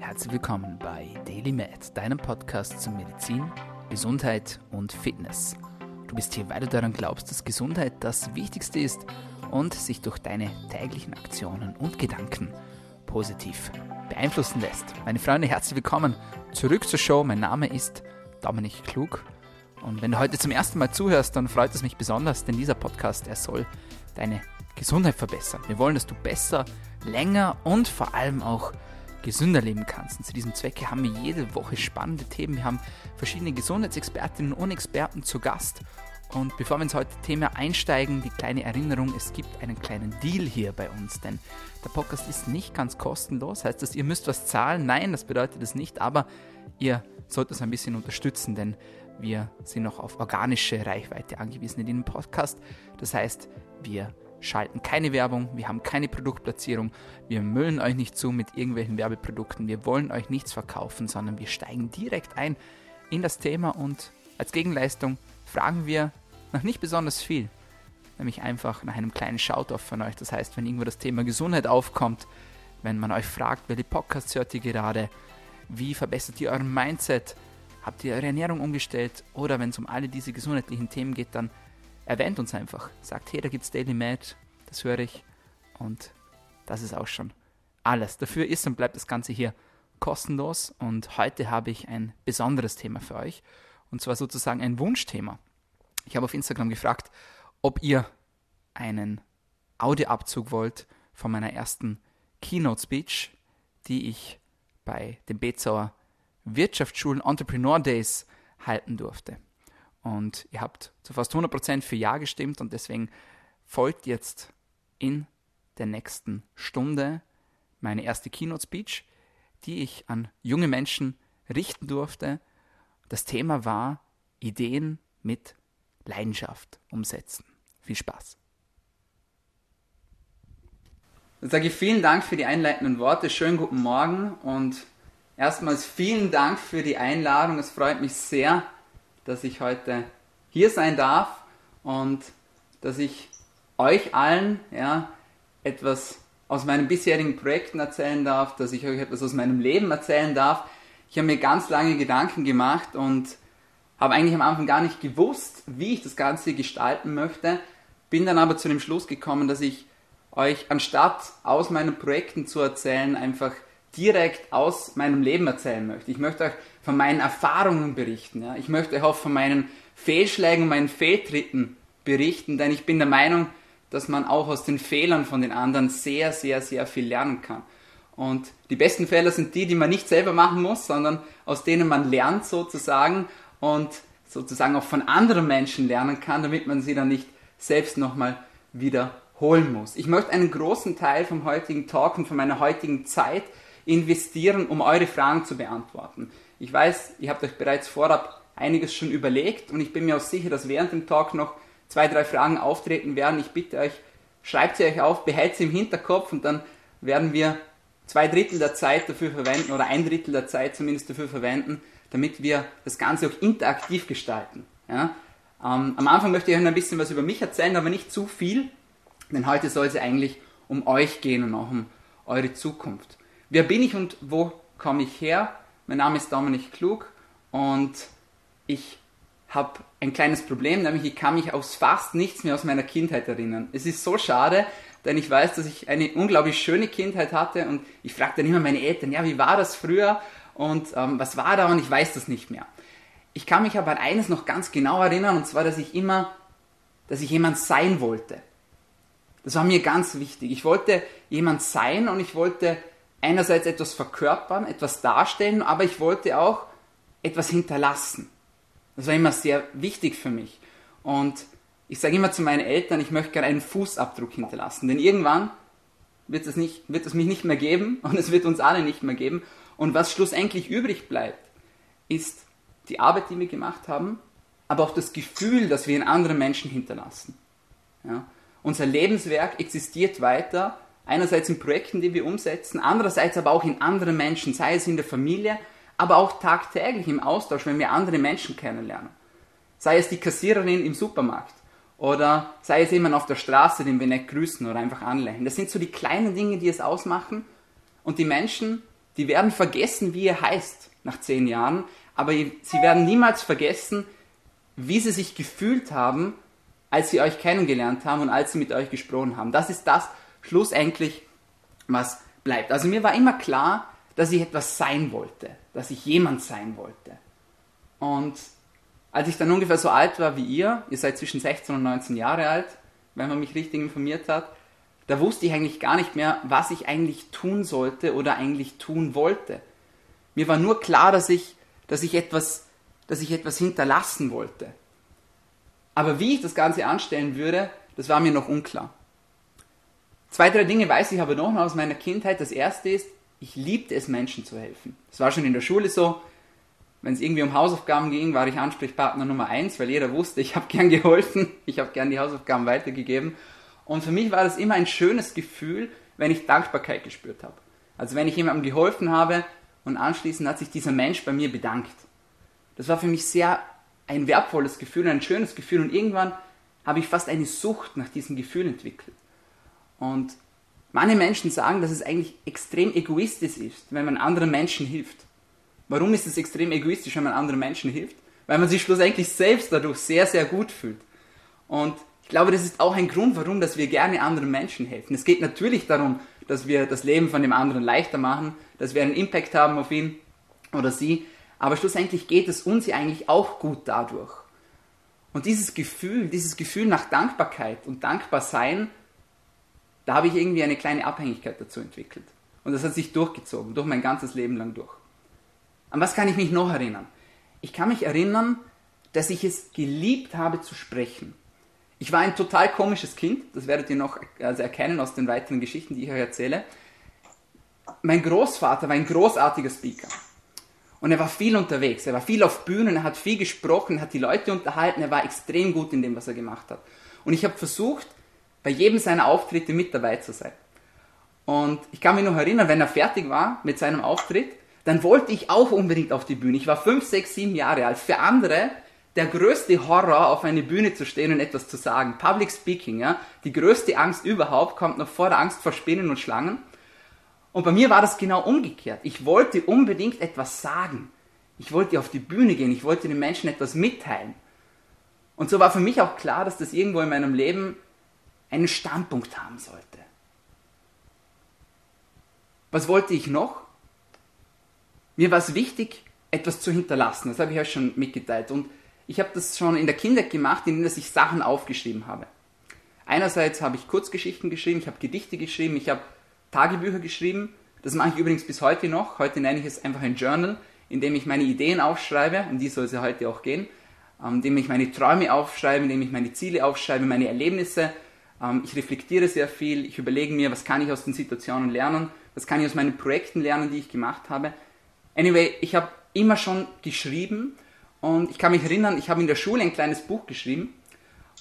Herzlich willkommen bei Daily Med, deinem Podcast zu Medizin, Gesundheit und Fitness. Du bist hier, weil du daran glaubst, dass Gesundheit das Wichtigste ist und sich durch deine täglichen Aktionen und Gedanken positiv beeinflussen lässt. Meine Freunde, herzlich willkommen zurück zur Show. Mein Name ist Dominik Klug. Und wenn du heute zum ersten Mal zuhörst, dann freut es mich besonders, denn dieser Podcast, er soll deine Gesundheit verbessern. Wir wollen, dass du besser, länger und vor allem auch gesünder leben kannst. Und zu diesem Zwecke haben wir jede Woche spannende Themen. Wir haben verschiedene Gesundheitsexpertinnen und Experten zu Gast. Und bevor wir ins heutige Thema einsteigen, die kleine Erinnerung, es gibt einen kleinen Deal hier bei uns, denn der Podcast ist nicht ganz kostenlos. Heißt das, ihr müsst was zahlen? Nein, das bedeutet es nicht, aber ihr sollt uns ein bisschen unterstützen, denn wir sind noch auf organische Reichweite angewiesen in diesem Podcast. Das heißt, wir schalten keine Werbung, wir haben keine Produktplatzierung, wir müllen euch nicht zu mit irgendwelchen Werbeprodukten, wir wollen euch nichts verkaufen, sondern wir steigen direkt ein in das Thema und als Gegenleistung fragen wir nach nicht besonders viel, nämlich einfach nach einem kleinen Shout-off von euch. Das heißt, wenn irgendwo das Thema Gesundheit aufkommt, wenn man euch fragt, welche Podcasts hört ihr gerade, wie verbessert ihr euren Mindset, habt ihr eure Ernährung umgestellt oder wenn es um alle diese gesundheitlichen Themen geht, dann erwähnt uns einfach. Sagt, hey, da gibt es Daily Med, das höre ich. Und das ist auch schon alles. Dafür ist und bleibt das Ganze hier kostenlos. Und heute habe ich ein besonderes Thema für euch. Und zwar sozusagen ein Wunschthema. Ich habe auf Instagram gefragt, ob ihr einen Audioabzug wollt von meiner ersten Keynote Speech, die ich bei den Bezauer Wirtschaftsschulen Entrepreneur Days halten durfte. Und ihr habt zu fast 100% für Ja gestimmt und deswegen folgt jetzt in der nächsten Stunde meine erste Keynote Speech, die ich an junge Menschen richten durfte. Das Thema war Ideen mit Leidenschaft umsetzen. Viel Spaß. Dann sage ich vielen Dank für die einleitenden Worte. Schönen guten Morgen und erstmals vielen Dank für die Einladung. Es freut mich sehr, dass ich heute hier sein darf und dass ich euch allen ja, etwas aus meinen bisherigen Projekten erzählen darf, dass ich euch etwas aus meinem Leben erzählen darf. Ich habe mir ganz lange Gedanken gemacht und habe eigentlich am Anfang gar nicht gewusst, wie ich das Ganze gestalten möchte, bin dann aber zu dem Schluss gekommen, dass ich euch anstatt aus meinen Projekten zu erzählen, einfach direkt aus meinem Leben erzählen möchte. Ich möchte euch von meinen Erfahrungen berichten. Ja. Ich möchte auch von meinen Fehlschlägen und meinen Fehltritten berichten, denn ich bin der Meinung, dass man auch aus den Fehlern von den anderen sehr, sehr, sehr viel lernen kann. Und die besten Fehler sind die, die man nicht selber machen muss, sondern aus denen man lernt sozusagen und sozusagen auch von anderen Menschen lernen kann, damit man sie dann nicht selbst nochmal wiederholen muss. Ich möchte einen großen Teil vom heutigen Talk und von meiner heutigen Zeit investieren, um eure Fragen zu beantworten. Ich weiß, ihr habt euch bereits vorab einiges schon überlegt und ich bin mir auch sicher, dass während dem Talk noch zwei, drei Fragen auftreten werden. Ich bitte euch, schreibt sie euch auf, behält sie im Hinterkopf und dann werden wir zwei Drittel der Zeit dafür verwenden oder ein Drittel der Zeit zumindest dafür verwenden, damit wir das Ganze auch interaktiv gestalten. Ja? Ähm, am Anfang möchte ich euch ein bisschen was über mich erzählen, aber nicht zu viel, denn heute soll es eigentlich um euch gehen und auch um eure Zukunft. Wer bin ich und wo komme ich her? Mein Name ist Dominik Klug und ich habe ein kleines Problem, nämlich ich kann mich aus fast nichts mehr aus meiner Kindheit erinnern. Es ist so schade, denn ich weiß, dass ich eine unglaublich schöne Kindheit hatte und ich frage dann immer meine Eltern, ja, wie war das früher und ähm, was war da und ich weiß das nicht mehr. Ich kann mich aber an eines noch ganz genau erinnern und zwar, dass ich immer, dass ich jemand sein wollte. Das war mir ganz wichtig. Ich wollte jemand sein und ich wollte einerseits etwas verkörpern, etwas darstellen, aber ich wollte auch etwas hinterlassen. Das war immer sehr wichtig für mich. Und ich sage immer zu meinen Eltern, ich möchte gerne einen Fußabdruck hinterlassen, denn irgendwann wird es, nicht, wird es mich nicht mehr geben und es wird uns alle nicht mehr geben. Und was schlussendlich übrig bleibt, ist die Arbeit, die wir gemacht haben, aber auch das Gefühl, das wir in anderen Menschen hinterlassen. Ja? Unser Lebenswerk existiert weiter Einerseits in Projekten, die wir umsetzen, andererseits aber auch in anderen Menschen, sei es in der Familie, aber auch tagtäglich im Austausch, wenn wir andere Menschen kennenlernen. Sei es die Kassiererin im Supermarkt oder sei es jemand auf der Straße, den wir nicht grüßen oder einfach anlächeln. Das sind so die kleinen Dinge, die es ausmachen und die Menschen, die werden vergessen, wie ihr heißt nach zehn Jahren, aber sie werden niemals vergessen, wie sie sich gefühlt haben, als sie euch kennengelernt haben und als sie mit euch gesprochen haben. Das ist das schlussendlich, was bleibt. Also mir war immer klar, dass ich etwas sein wollte, dass ich jemand sein wollte. Und als ich dann ungefähr so alt war wie ihr, ihr seid zwischen 16 und 19 Jahre alt, wenn man mich richtig informiert hat, da wusste ich eigentlich gar nicht mehr, was ich eigentlich tun sollte oder eigentlich tun wollte. Mir war nur klar, dass ich, dass ich, etwas, dass ich etwas hinterlassen wollte. Aber wie ich das Ganze anstellen würde, das war mir noch unklar. Zwei, drei Dinge weiß ich aber noch aus meiner Kindheit. Das erste ist, ich liebte es, Menschen zu helfen. Das war schon in der Schule so. Wenn es irgendwie um Hausaufgaben ging, war ich Ansprechpartner Nummer eins, weil jeder wusste, ich habe gern geholfen, ich habe gern die Hausaufgaben weitergegeben. Und für mich war das immer ein schönes Gefühl, wenn ich Dankbarkeit gespürt habe. Also wenn ich jemandem geholfen habe und anschließend hat sich dieser Mensch bei mir bedankt. Das war für mich sehr ein wertvolles Gefühl, ein schönes Gefühl und irgendwann habe ich fast eine Sucht nach diesem Gefühl entwickelt. Und manche Menschen sagen, dass es eigentlich extrem egoistisch ist, wenn man anderen Menschen hilft. Warum ist es extrem egoistisch, wenn man anderen Menschen hilft? Weil man sich schlussendlich selbst dadurch sehr, sehr gut fühlt. Und ich glaube, das ist auch ein Grund, warum dass wir gerne anderen Menschen helfen. Es geht natürlich darum, dass wir das Leben von dem anderen leichter machen, dass wir einen Impact haben auf ihn oder sie, aber schlussendlich geht es uns ja eigentlich auch gut dadurch. Und dieses Gefühl, dieses Gefühl nach Dankbarkeit und Dankbarsein, da habe ich irgendwie eine kleine Abhängigkeit dazu entwickelt. Und das hat sich durchgezogen, durch mein ganzes Leben lang durch. An was kann ich mich noch erinnern? Ich kann mich erinnern, dass ich es geliebt habe zu sprechen. Ich war ein total komisches Kind, das werdet ihr noch also erkennen aus den weiteren Geschichten, die ich euch erzähle. Mein Großvater war ein großartiger Speaker. Und er war viel unterwegs, er war viel auf Bühnen, er hat viel gesprochen, hat die Leute unterhalten, er war extrem gut in dem, was er gemacht hat. Und ich habe versucht, bei jedem seiner Auftritte mit dabei zu sein. Und ich kann mich noch erinnern, wenn er fertig war mit seinem Auftritt, dann wollte ich auch unbedingt auf die Bühne. Ich war fünf, sechs, sieben Jahre alt. Für andere der größte Horror, auf eine Bühne zu stehen und etwas zu sagen. Public Speaking, ja, die größte Angst überhaupt kommt noch vor der Angst vor Spinnen und Schlangen. Und bei mir war das genau umgekehrt. Ich wollte unbedingt etwas sagen. Ich wollte auf die Bühne gehen. Ich wollte den Menschen etwas mitteilen. Und so war für mich auch klar, dass das irgendwo in meinem Leben einen Standpunkt haben sollte. Was wollte ich noch? Mir war es wichtig, etwas zu hinterlassen. Das habe ich euch schon mitgeteilt. Und ich habe das schon in der Kindheit gemacht, indem ich Sachen aufgeschrieben habe. Einerseits habe ich Kurzgeschichten geschrieben, ich habe Gedichte geschrieben, ich habe Tagebücher geschrieben. Das mache ich übrigens bis heute noch. Heute nenne ich es einfach ein Journal, in dem ich meine Ideen aufschreibe, um die soll es ja heute auch gehen, ähm, in dem ich meine Träume aufschreibe, in dem ich meine Ziele aufschreibe, meine Erlebnisse. Ähm, ich reflektiere sehr viel, ich überlege mir, was kann ich aus den Situationen lernen, was kann ich aus meinen Projekten lernen, die ich gemacht habe. Anyway, ich habe immer schon geschrieben und ich kann mich erinnern, ich habe in der Schule ein kleines Buch geschrieben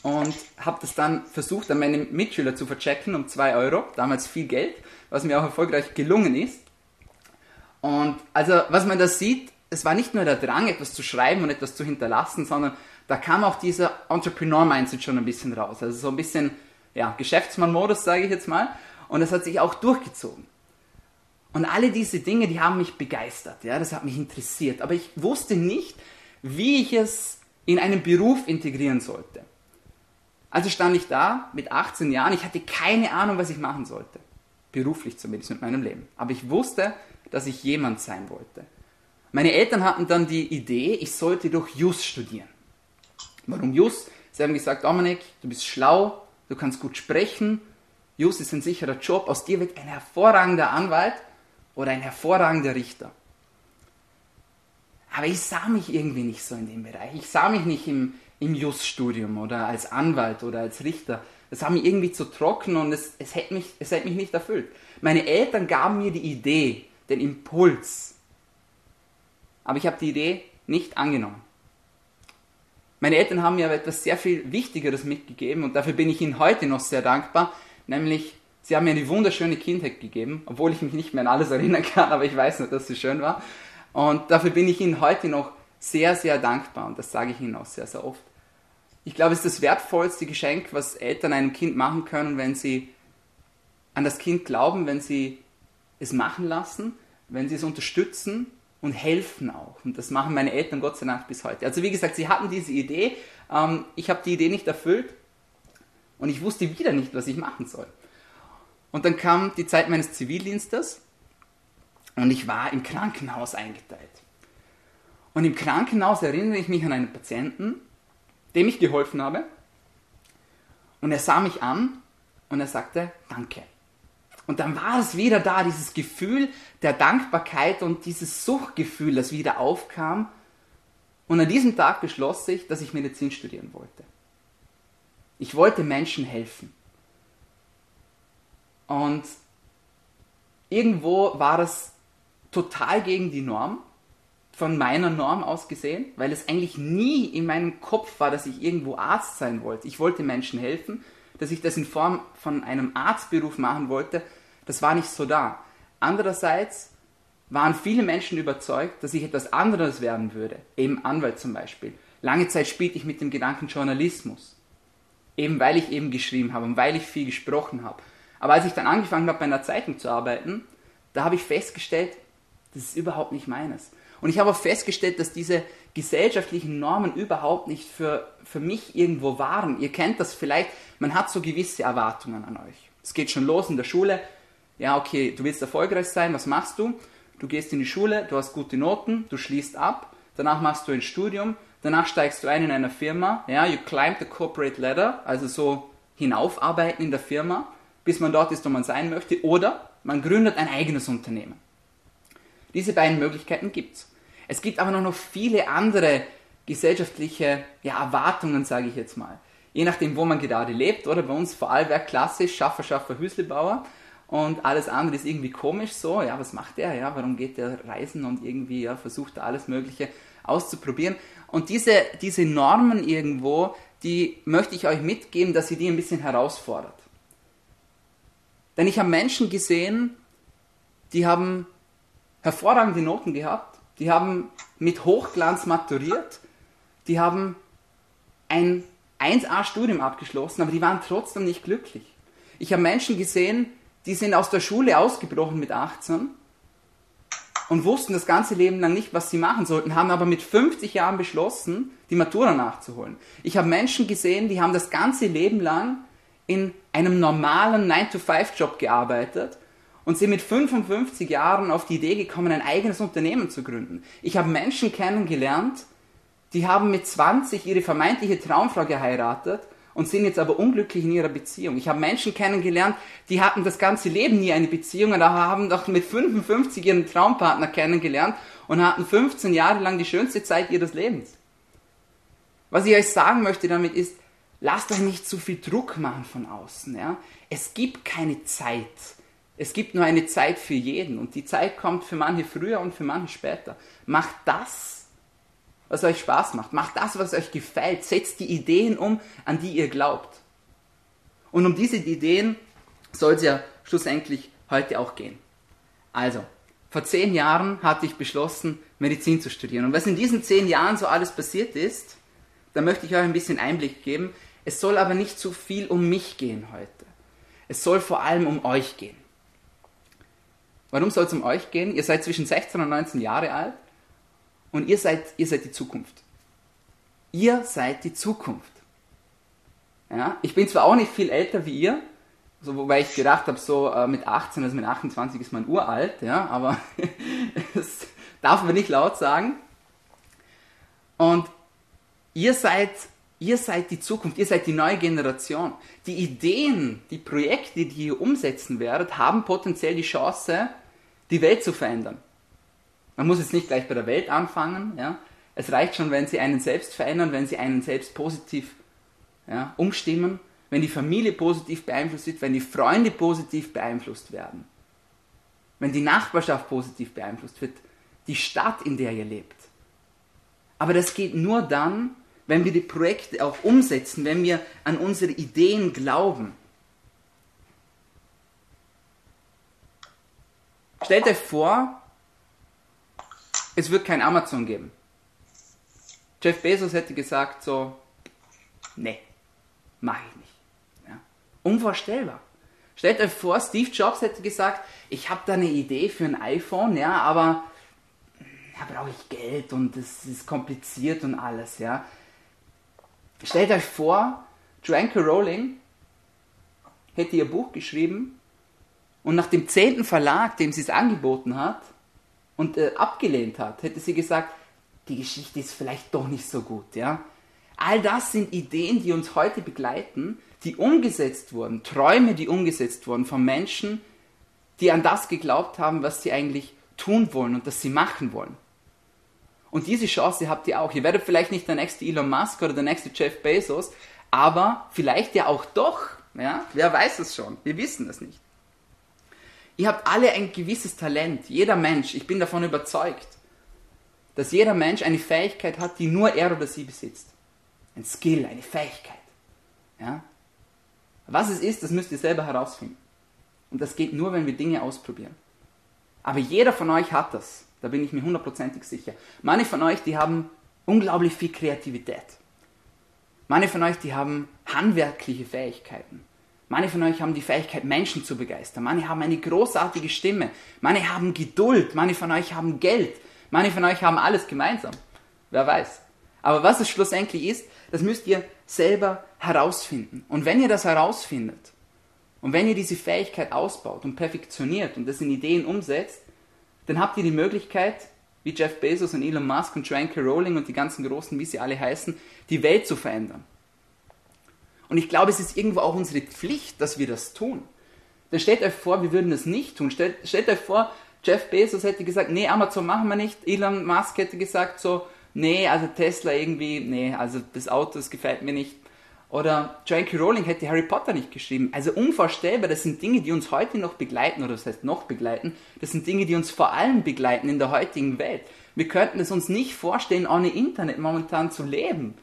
und habe das dann versucht, an meine Mitschüler zu verchecken um 2 Euro. Damals viel Geld, was mir auch erfolgreich gelungen ist. Und also, was man da sieht, es war nicht nur der Drang, etwas zu schreiben und etwas zu hinterlassen, sondern da kam auch dieser Entrepreneur-Mindset schon ein bisschen raus. Also so ein bisschen, ja, Geschäftsmann-Modus, sage ich jetzt mal. Und das hat sich auch durchgezogen. Und alle diese Dinge, die haben mich begeistert, ja, das hat mich interessiert. Aber ich wusste nicht, wie ich es in einen Beruf integrieren sollte. Also stand ich da mit 18 Jahren, ich hatte keine Ahnung, was ich machen sollte. Beruflich zumindest mit meinem Leben. Aber ich wusste, dass ich jemand sein wollte. Meine Eltern hatten dann die Idee, ich sollte durch Jus studieren. Warum Jus? Sie haben gesagt, Dominik, du bist schlau, du kannst gut sprechen, Jus ist ein sicherer Job, aus dir wird ein hervorragender Anwalt oder ein hervorragender Richter. Aber ich sah mich irgendwie nicht so in dem Bereich. Ich sah mich nicht im, im Just-Studium oder als Anwalt oder als Richter. Das war mir irgendwie zu trocken und es, es, hätte mich, es hätte mich nicht erfüllt. Meine Eltern gaben mir die Idee, den Impuls. Aber ich habe die Idee nicht angenommen. Meine Eltern haben mir aber etwas sehr viel Wichtigeres mitgegeben und dafür bin ich ihnen heute noch sehr dankbar, nämlich sie haben mir eine wunderschöne Kindheit gegeben, obwohl ich mich nicht mehr an alles erinnern kann, aber ich weiß noch, dass sie schön war. Und dafür bin ich Ihnen heute noch sehr, sehr dankbar und das sage ich Ihnen auch sehr, sehr oft. Ich glaube, es ist das wertvollste Geschenk, was Eltern einem Kind machen können, wenn sie an das Kind glauben, wenn sie es machen lassen, wenn sie es unterstützen und helfen auch. Und das machen meine Eltern Gott sei Dank bis heute. Also wie gesagt, sie hatten diese Idee, ähm, ich habe die Idee nicht erfüllt und ich wusste wieder nicht, was ich machen soll. Und dann kam die Zeit meines Zivildienstes und ich war im Krankenhaus eingeteilt. Und im Krankenhaus erinnere ich mich an einen Patienten, dem ich geholfen habe. Und er sah mich an und er sagte, danke. Und dann war es wieder da, dieses Gefühl der Dankbarkeit und dieses Suchtgefühl, das wieder aufkam. Und an diesem Tag beschloss ich, dass ich Medizin studieren wollte. Ich wollte Menschen helfen. Und irgendwo war das total gegen die Norm, von meiner Norm aus gesehen, weil es eigentlich nie in meinem Kopf war, dass ich irgendwo Arzt sein wollte. Ich wollte Menschen helfen, dass ich das in Form von einem Arztberuf machen wollte, das war nicht so da. Andererseits waren viele Menschen überzeugt, dass ich etwas anderes werden würde, eben Anwalt zum Beispiel. Lange Zeit spielte ich mit dem Gedanken Journalismus, eben weil ich eben geschrieben habe und weil ich viel gesprochen habe. Aber als ich dann angefangen habe, bei einer Zeitung zu arbeiten, da habe ich festgestellt, das ist überhaupt nicht meines. Und ich habe auch festgestellt, dass diese gesellschaftlichen Normen überhaupt nicht für, für mich irgendwo waren. Ihr kennt das vielleicht, man hat so gewisse Erwartungen an euch. Es geht schon los in der Schule. Ja, okay, du willst erfolgreich sein, was machst du? Du gehst in die Schule, du hast gute Noten, du schließt ab, danach machst du ein Studium, danach steigst du ein in einer Firma, ja, you climb the corporate ladder, also so hinaufarbeiten in der Firma, bis man dort ist, wo man sein möchte, oder man gründet ein eigenes Unternehmen. Diese beiden Möglichkeiten gibt es. Es gibt aber noch viele andere gesellschaftliche ja, Erwartungen, sage ich jetzt mal. Je nachdem, wo man gerade lebt, oder bei uns Vorarlberg klassisch, Schaffer, Schaffer, Hüslebauer und alles andere ist irgendwie komisch so, ja, was macht der, ja, warum geht der reisen und irgendwie, ja, versucht alles Mögliche auszuprobieren. Und diese, diese Normen irgendwo, die möchte ich euch mitgeben, dass ihr die ein bisschen herausfordert. Denn ich habe Menschen gesehen, die haben hervorragende Noten gehabt, die haben mit Hochglanz maturiert, die haben ein 1A-Studium abgeschlossen, aber die waren trotzdem nicht glücklich. Ich habe Menschen gesehen, die sind aus der Schule ausgebrochen mit 18 und wussten das ganze Leben lang nicht, was sie machen sollten, haben aber mit 50 Jahren beschlossen, die Matura nachzuholen. Ich habe Menschen gesehen, die haben das ganze Leben lang in einem normalen 9-to-5-Job gearbeitet und sind mit 55 Jahren auf die Idee gekommen, ein eigenes Unternehmen zu gründen. Ich habe Menschen kennengelernt, die haben mit 20 ihre vermeintliche Traumfrau geheiratet und sind jetzt aber unglücklich in ihrer Beziehung. Ich habe Menschen kennengelernt, die hatten das ganze Leben nie eine Beziehung und haben doch mit 55 ihren Traumpartner kennengelernt und hatten 15 Jahre lang die schönste Zeit ihres Lebens. Was ich euch sagen möchte damit ist, lasst euch nicht zu viel Druck machen von außen. Ja? Es gibt keine Zeit. Es gibt nur eine Zeit für jeden und die Zeit kommt für manche früher und für manche später. Macht das, was euch Spaß macht. Macht das, was euch gefällt. Setzt die Ideen um, an die ihr glaubt. Und um diese Ideen soll es ja schlussendlich heute auch gehen. Also, vor zehn Jahren hatte ich beschlossen, Medizin zu studieren. Und was in diesen zehn Jahren so alles passiert ist, da möchte ich euch ein bisschen Einblick geben. Es soll aber nicht so viel um mich gehen heute. Es soll vor allem um euch gehen. Warum soll es um euch gehen? Ihr seid zwischen 16 und 19 Jahre alt und ihr seid, ihr seid die Zukunft. Ihr seid die Zukunft. Ja? Ich bin zwar auch nicht viel älter wie ihr, so, wobei ich gedacht habe, so äh, mit 18, also mit 28 ist man uralt, ja, aber das darf man nicht laut sagen. Und ihr seid, ihr seid die Zukunft, ihr seid die neue Generation. Die Ideen, die Projekte, die ihr umsetzen werdet, haben potenziell die Chance, die Welt zu verändern. Man muss jetzt nicht gleich bei der Welt anfangen. Ja? Es reicht schon, wenn sie einen selbst verändern, wenn sie einen selbst positiv ja, umstimmen, wenn die Familie positiv beeinflusst wird, wenn die Freunde positiv beeinflusst werden, wenn die Nachbarschaft positiv beeinflusst wird, die Stadt, in der ihr lebt. Aber das geht nur dann, wenn wir die Projekte auch umsetzen, wenn wir an unsere Ideen glauben. Stellt euch vor, es wird kein Amazon geben. Jeff Bezos hätte gesagt so, nee, mache ich nicht. Ja. Unvorstellbar. Stellt euch vor, Steve Jobs hätte gesagt, ich habe da eine Idee für ein iPhone, ja, aber da brauche ich Geld und es ist kompliziert und alles, ja. Stellt euch vor, Joanne Rowling hätte ihr Buch geschrieben und nach dem zehnten Verlag, dem sie es angeboten hat und äh, abgelehnt hat, hätte sie gesagt, die Geschichte ist vielleicht doch nicht so gut, ja. All das sind Ideen, die uns heute begleiten, die umgesetzt wurden, Träume, die umgesetzt wurden von Menschen, die an das geglaubt haben, was sie eigentlich tun wollen und das sie machen wollen. Und diese Chance habt ihr auch. Ihr werdet vielleicht nicht der nächste Elon Musk oder der nächste Jeff Bezos, aber vielleicht ja auch doch. Ja? Wer weiß es schon? Wir wissen es nicht. Ihr habt alle ein gewisses Talent. Jeder Mensch, ich bin davon überzeugt, dass jeder Mensch eine Fähigkeit hat, die nur er oder sie besitzt. Ein Skill, eine Fähigkeit. Ja? Was es ist, das müsst ihr selber herausfinden. Und das geht nur, wenn wir Dinge ausprobieren. Aber jeder von euch hat das. Da bin ich mir hundertprozentig sicher. Manche von euch, die haben unglaublich viel Kreativität. Manche von euch, die haben handwerkliche Fähigkeiten. Manche von euch haben die Fähigkeit, Menschen zu begeistern. Manche haben eine großartige Stimme. Manche haben Geduld. Manche von euch haben Geld. Manche von euch haben alles gemeinsam. Wer weiß. Aber was es schlussendlich ist, das müsst ihr selber herausfinden. Und wenn ihr das herausfindet und wenn ihr diese Fähigkeit ausbaut und perfektioniert und das in Ideen umsetzt, dann habt ihr die Möglichkeit, wie Jeff Bezos und Elon Musk und Joanne. Rowling und die ganzen Großen, wie sie alle heißen, die Welt zu verändern. Und ich glaube, es ist irgendwo auch unsere Pflicht, dass wir das tun. Dann stellt euch vor, wir würden das nicht tun. Stellt, stellt euch vor, Jeff Bezos hätte gesagt, nee, Amazon machen wir nicht. Elon Musk hätte gesagt so, nee, also Tesla irgendwie, nee, also das Auto, das gefällt mir nicht. Oder J.K. Rowling hätte Harry Potter nicht geschrieben. Also unvorstellbar, das sind Dinge, die uns heute noch begleiten, oder das heißt noch begleiten, das sind Dinge, die uns vor allem begleiten in der heutigen Welt. Wir könnten es uns nicht vorstellen, ohne Internet momentan zu leben.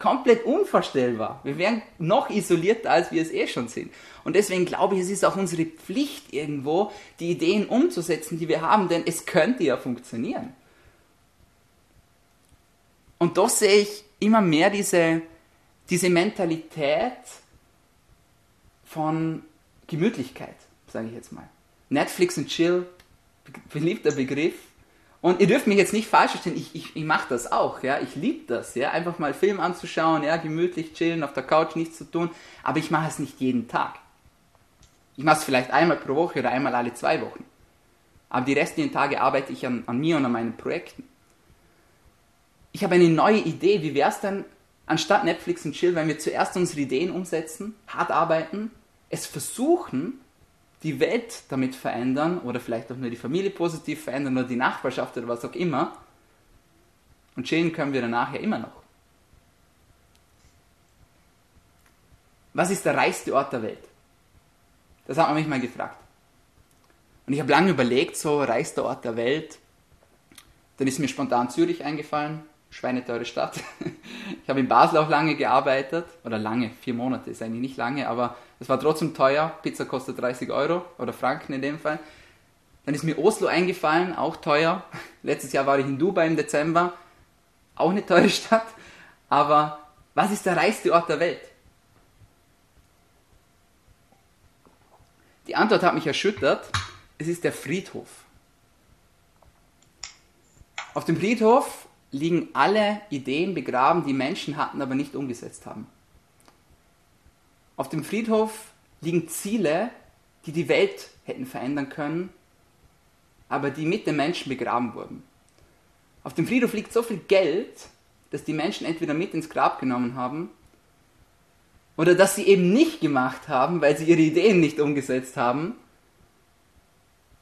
Komplett unvorstellbar. Wir wären noch isolierter, als wir es eh schon sind. Und deswegen glaube ich, es ist auch unsere Pflicht irgendwo, die Ideen umzusetzen, die wir haben, denn es könnte ja funktionieren. Und doch sehe ich immer mehr diese, diese Mentalität von Gemütlichkeit, sage ich jetzt mal. Netflix und Chill, beliebter Begriff. Und ihr dürft mich jetzt nicht falsch verstehen, ich, ich, ich mache das auch, ja, ich liebe das, ja, einfach mal Film anzuschauen, ja, gemütlich chillen, auf der Couch nichts zu tun, aber ich mache es nicht jeden Tag. Ich mache es vielleicht einmal pro Woche oder einmal alle zwei Wochen. Aber die restlichen Tage arbeite ich an, an mir und an meinen Projekten. Ich habe eine neue Idee, wie wäre es denn, anstatt Netflix und Chill, wenn wir zuerst unsere Ideen umsetzen, hart arbeiten, es versuchen, die Welt damit verändern oder vielleicht auch nur die Familie positiv verändern oder die Nachbarschaft oder was auch immer. Und chillen können wir danach ja immer noch. Was ist der reichste Ort der Welt? Das hat man mich mal gefragt. Und ich habe lange überlegt, so reichster Ort der Welt. Dann ist mir spontan Zürich eingefallen schweineteure Stadt. Ich habe in Basel auch lange gearbeitet, oder lange, vier Monate ist eigentlich nicht lange, aber es war trotzdem teuer. Pizza kostet 30 Euro oder Franken in dem Fall. Dann ist mir Oslo eingefallen, auch teuer. Letztes Jahr war ich in Dubai im Dezember, auch eine teure Stadt. Aber was ist der reichste Ort der Welt? Die Antwort hat mich erschüttert. Es ist der Friedhof. Auf dem Friedhof liegen alle Ideen begraben, die Menschen hatten, aber nicht umgesetzt haben. Auf dem Friedhof liegen Ziele, die die Welt hätten verändern können, aber die mit den Menschen begraben wurden. Auf dem Friedhof liegt so viel Geld, dass die Menschen entweder mit ins Grab genommen haben oder dass sie eben nicht gemacht haben, weil sie ihre Ideen nicht umgesetzt haben.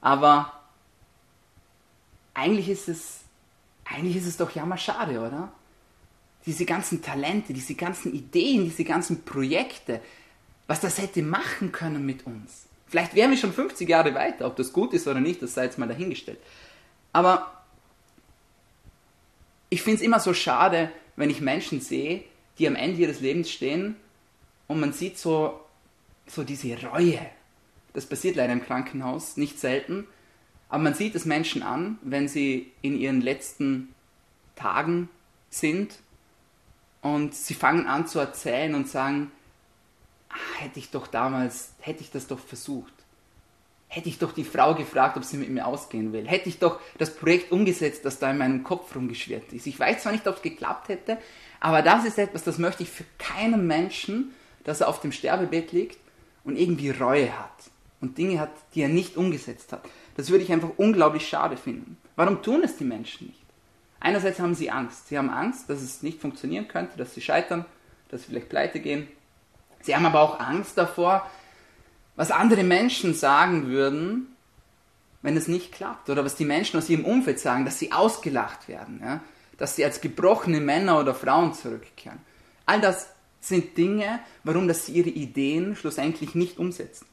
Aber eigentlich ist es eigentlich ist es doch jammerschade, oder? Diese ganzen Talente, diese ganzen Ideen, diese ganzen Projekte, was das hätte machen können mit uns. Vielleicht wären wir schon 50 Jahre weiter, ob das gut ist oder nicht, das sei jetzt mal dahingestellt. Aber ich finde es immer so schade, wenn ich Menschen sehe, die am Ende ihres Lebens stehen und man sieht so, so diese Reue. Das passiert leider im Krankenhaus nicht selten. Aber man sieht es Menschen an, wenn sie in ihren letzten Tagen sind und sie fangen an zu erzählen und sagen, ach, hätte ich doch damals, hätte ich das doch versucht. Hätte ich doch die Frau gefragt, ob sie mit mir ausgehen will. Hätte ich doch das Projekt umgesetzt, das da in meinem Kopf rumgeschwirrt ist. Ich weiß zwar nicht, ob es geklappt hätte, aber das ist etwas, das möchte ich für keinen Menschen, dass er auf dem Sterbebett liegt und irgendwie Reue hat und Dinge hat, die er nicht umgesetzt hat. Das würde ich einfach unglaublich schade finden. Warum tun es die Menschen nicht? Einerseits haben sie Angst. Sie haben Angst, dass es nicht funktionieren könnte, dass sie scheitern, dass sie vielleicht pleite gehen. Sie haben aber auch Angst davor, was andere Menschen sagen würden, wenn es nicht klappt. Oder was die Menschen aus ihrem Umfeld sagen, dass sie ausgelacht werden. Ja? Dass sie als gebrochene Männer oder Frauen zurückkehren. All das sind Dinge, warum dass sie ihre Ideen schlussendlich nicht umsetzen.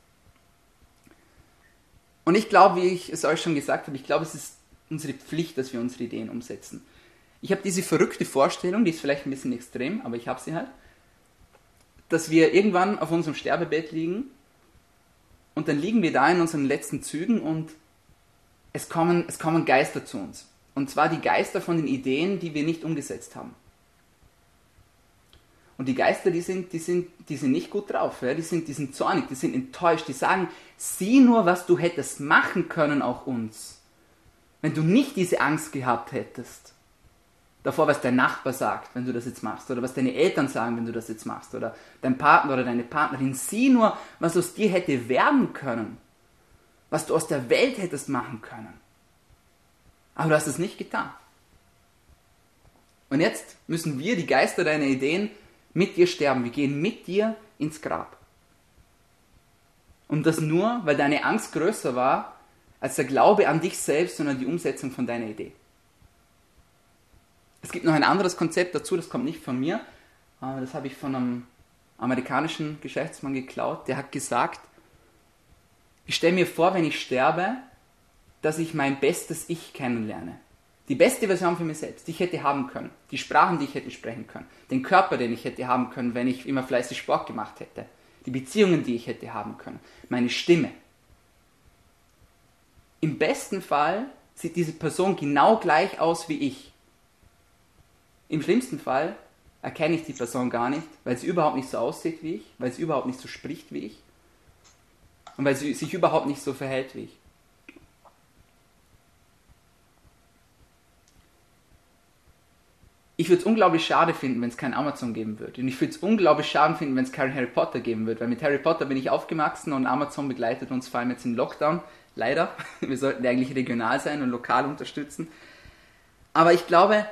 Und ich glaube, wie ich es euch schon gesagt habe, ich glaube, es ist unsere Pflicht, dass wir unsere Ideen umsetzen. Ich habe diese verrückte Vorstellung, die ist vielleicht ein bisschen extrem, aber ich habe sie halt, dass wir irgendwann auf unserem Sterbebett liegen und dann liegen wir da in unseren letzten Zügen und es kommen, es kommen Geister zu uns. Und zwar die Geister von den Ideen, die wir nicht umgesetzt haben. Und die Geister, die sind, die sind, die sind nicht gut drauf, ja? die, sind, die sind zornig, die sind enttäuscht, die sagen, sieh nur, was du hättest machen können, auch uns, wenn du nicht diese Angst gehabt hättest. Davor, was dein Nachbar sagt, wenn du das jetzt machst, oder was deine Eltern sagen, wenn du das jetzt machst, oder dein Partner oder deine Partnerin, sieh nur, was aus dir hätte werden können, was du aus der Welt hättest machen können. Aber du hast es nicht getan. Und jetzt müssen wir, die Geister deiner Ideen, mit dir sterben. Wir gehen mit dir ins Grab. Und das nur, weil deine Angst größer war als der Glaube an dich selbst und an die Umsetzung von deiner Idee. Es gibt noch ein anderes Konzept dazu, das kommt nicht von mir, aber das habe ich von einem amerikanischen Geschäftsmann geklaut. Der hat gesagt, ich stelle mir vor, wenn ich sterbe, dass ich mein bestes Ich kennenlerne. Die beste Version für mich selbst, die ich hätte haben können. Die Sprachen, die ich hätte sprechen können. Den Körper, den ich hätte haben können, wenn ich immer fleißig Sport gemacht hätte. Die Beziehungen, die ich hätte haben können. Meine Stimme. Im besten Fall sieht diese Person genau gleich aus wie ich. Im schlimmsten Fall erkenne ich die Person gar nicht, weil sie überhaupt nicht so aussieht wie ich, weil sie überhaupt nicht so spricht wie ich und weil sie sich überhaupt nicht so verhält wie ich. Ich würde es unglaublich schade finden, wenn es kein Amazon geben würde. Und ich würde es unglaublich schade finden, wenn es kein Harry Potter geben würde. Weil mit Harry Potter bin ich aufgewachsen und Amazon begleitet uns vor allem jetzt im Lockdown. Leider. Wir sollten eigentlich regional sein und lokal unterstützen. Aber ich glaube,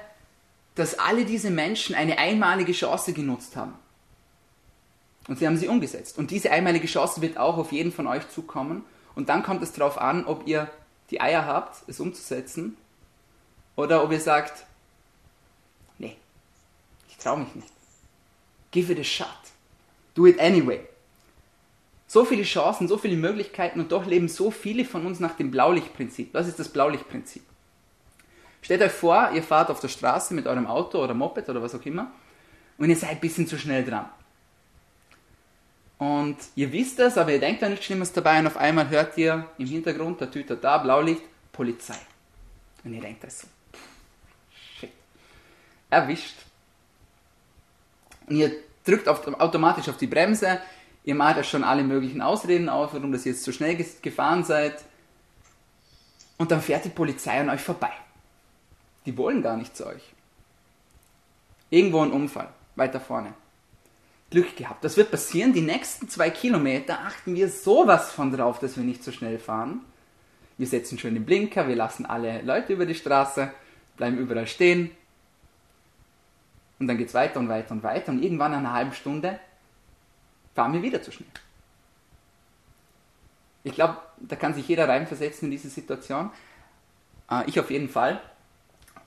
dass alle diese Menschen eine einmalige Chance genutzt haben. Und sie haben sie umgesetzt. Und diese einmalige Chance wird auch auf jeden von euch zukommen. Und dann kommt es darauf an, ob ihr die Eier habt, es umzusetzen, oder ob ihr sagt, traue mich nicht. Give it a shot. Do it anyway. So viele Chancen, so viele Möglichkeiten und doch leben so viele von uns nach dem Blaulichtprinzip. Was ist das Blaulichtprinzip? Stellt euch vor, ihr fahrt auf der Straße mit eurem Auto oder Moped oder was auch immer und ihr seid ein bisschen zu schnell dran. Und ihr wisst es, aber ihr denkt da nichts Schlimmes dabei und auf einmal hört ihr im Hintergrund, der Tüter da, Blaulicht, Polizei. Und ihr denkt das so, shit, erwischt. Und ihr drückt auf, automatisch auf die Bremse, ihr malt euch schon alle möglichen Ausreden auf, warum das jetzt so schnell gefahren seid. Und dann fährt die Polizei an euch vorbei. Die wollen gar nicht zu euch. Irgendwo ein Unfall, weiter vorne. Glück gehabt. Das wird passieren. Die nächsten zwei Kilometer achten wir sowas von drauf, dass wir nicht so schnell fahren. Wir setzen schön den Blinker, wir lassen alle Leute über die Straße, bleiben überall stehen, und dann geht es weiter und weiter und weiter und irgendwann nach einer halben Stunde fahren wir wieder zu schnell. Ich glaube, da kann sich jeder reinversetzen in diese Situation. Äh, ich auf jeden Fall.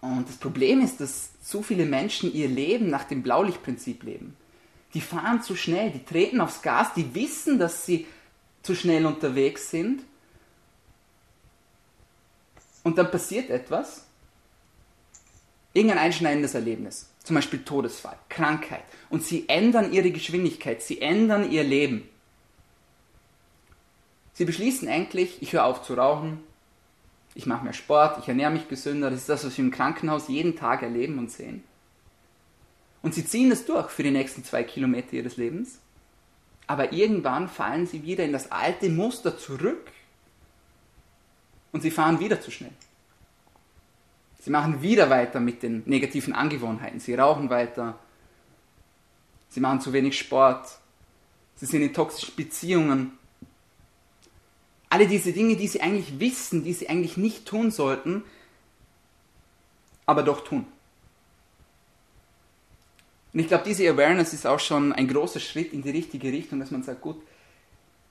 Und das Problem ist, dass zu viele Menschen ihr Leben nach dem Blaulichtprinzip leben. Die fahren zu schnell, die treten aufs Gas, die wissen, dass sie zu schnell unterwegs sind. Und dann passiert etwas. Irgendein einschneidendes Erlebnis zum Beispiel Todesfall, Krankheit. Und sie ändern ihre Geschwindigkeit, sie ändern ihr Leben. Sie beschließen endlich, ich höre auf zu rauchen, ich mache mehr Sport, ich ernähre mich gesünder. Das ist das, was wir im Krankenhaus jeden Tag erleben und sehen. Und sie ziehen das durch für die nächsten zwei Kilometer ihres Lebens. aber irgendwann fallen sie wieder in das alte Muster zurück und sie fahren wieder zu schnell. Sie machen wieder weiter mit den negativen Angewohnheiten. Sie rauchen weiter. Sie machen zu wenig Sport. Sie sind in toxischen Beziehungen. Alle diese Dinge, die sie eigentlich wissen, die sie eigentlich nicht tun sollten, aber doch tun. Und ich glaube, diese Awareness ist auch schon ein großer Schritt in die richtige Richtung, dass man sagt, gut,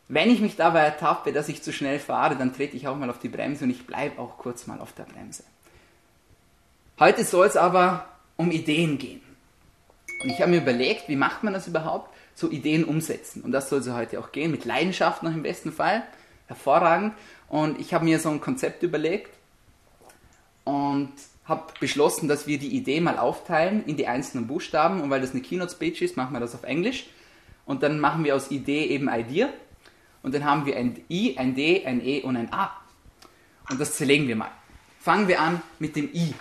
wenn ich mich dabei ertappe, dass ich zu schnell fahre, dann trete ich auch mal auf die Bremse und ich bleibe auch kurz mal auf der Bremse. Heute soll es aber um Ideen gehen. Und ich habe mir überlegt, wie macht man das überhaupt? So Ideen umsetzen. Und das soll es heute auch gehen, mit Leidenschaft noch im besten Fall. Hervorragend. Und ich habe mir so ein Konzept überlegt und habe beschlossen, dass wir die Idee mal aufteilen in die einzelnen Buchstaben. Und weil das eine Keynote-Speech ist, machen wir das auf Englisch. Und dann machen wir aus Idee eben Idea. Und dann haben wir ein I, ein D, ein E und ein A. Und das zerlegen wir mal. Fangen wir an mit dem I.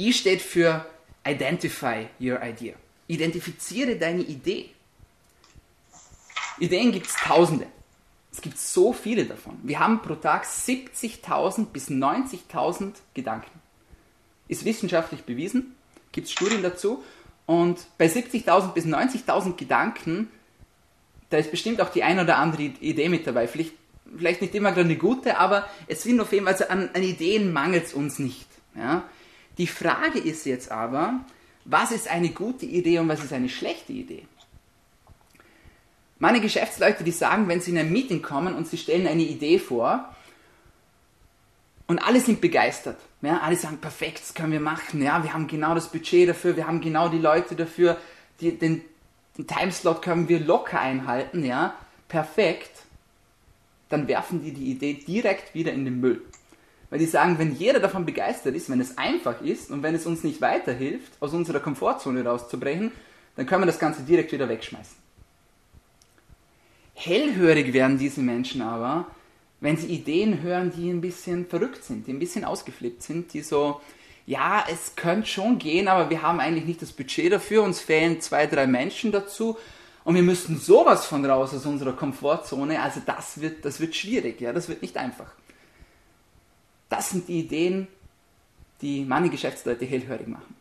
I steht für Identify Your Idea. Identifiziere deine Idee. Ideen gibt es tausende. Es gibt so viele davon. Wir haben pro Tag 70.000 bis 90.000 Gedanken. Ist wissenschaftlich bewiesen, gibt es Studien dazu. Und bei 70.000 bis 90.000 Gedanken, da ist bestimmt auch die ein oder andere Idee mit dabei. Vielleicht, vielleicht nicht immer gerade eine gute, aber es sind auf jeden Fall, also an, an Ideen mangelt es uns nicht. Ja? Die Frage ist jetzt aber, was ist eine gute Idee und was ist eine schlechte Idee? Meine Geschäftsleute, die sagen, wenn sie in ein Meeting kommen und sie stellen eine Idee vor und alle sind begeistert. Ja, alle sagen, perfekt, das können wir machen. Ja, wir haben genau das Budget dafür, wir haben genau die Leute dafür, die, den, den Timeslot können wir locker einhalten. Ja, perfekt. Dann werfen die die Idee direkt wieder in den Müll. Weil die sagen, wenn jeder davon begeistert ist, wenn es einfach ist und wenn es uns nicht weiterhilft, aus unserer Komfortzone rauszubrechen, dann können wir das Ganze direkt wieder wegschmeißen. Hellhörig werden diese Menschen aber, wenn sie Ideen hören, die ein bisschen verrückt sind, die ein bisschen ausgeflippt sind, die so, ja, es könnte schon gehen, aber wir haben eigentlich nicht das Budget dafür, uns fehlen zwei, drei Menschen dazu und wir müssten sowas von raus aus unserer Komfortzone, also das wird, das wird schwierig, ja, das wird nicht einfach. Das sind die Ideen, die meine Geschäftsleute hellhörig machen.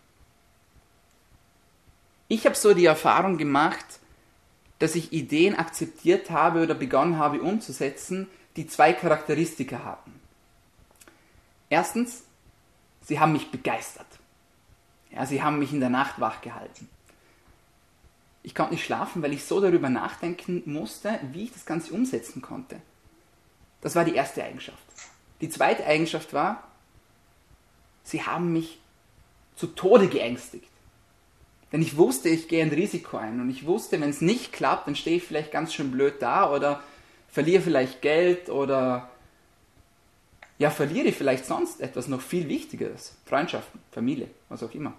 Ich habe so die Erfahrung gemacht, dass ich Ideen akzeptiert habe oder begonnen habe umzusetzen, die zwei Charakteristika hatten. Erstens, sie haben mich begeistert. Ja, sie haben mich in der Nacht wach gehalten. Ich konnte nicht schlafen, weil ich so darüber nachdenken musste, wie ich das Ganze umsetzen konnte. Das war die erste Eigenschaft. Die zweite Eigenschaft war, sie haben mich zu Tode geängstigt. Denn ich wusste, ich gehe ein Risiko ein und ich wusste, wenn es nicht klappt, dann stehe ich vielleicht ganz schön blöd da oder verliere vielleicht Geld oder ja, verliere vielleicht sonst etwas noch viel Wichtigeres. Freundschaften, Familie, was auch immer.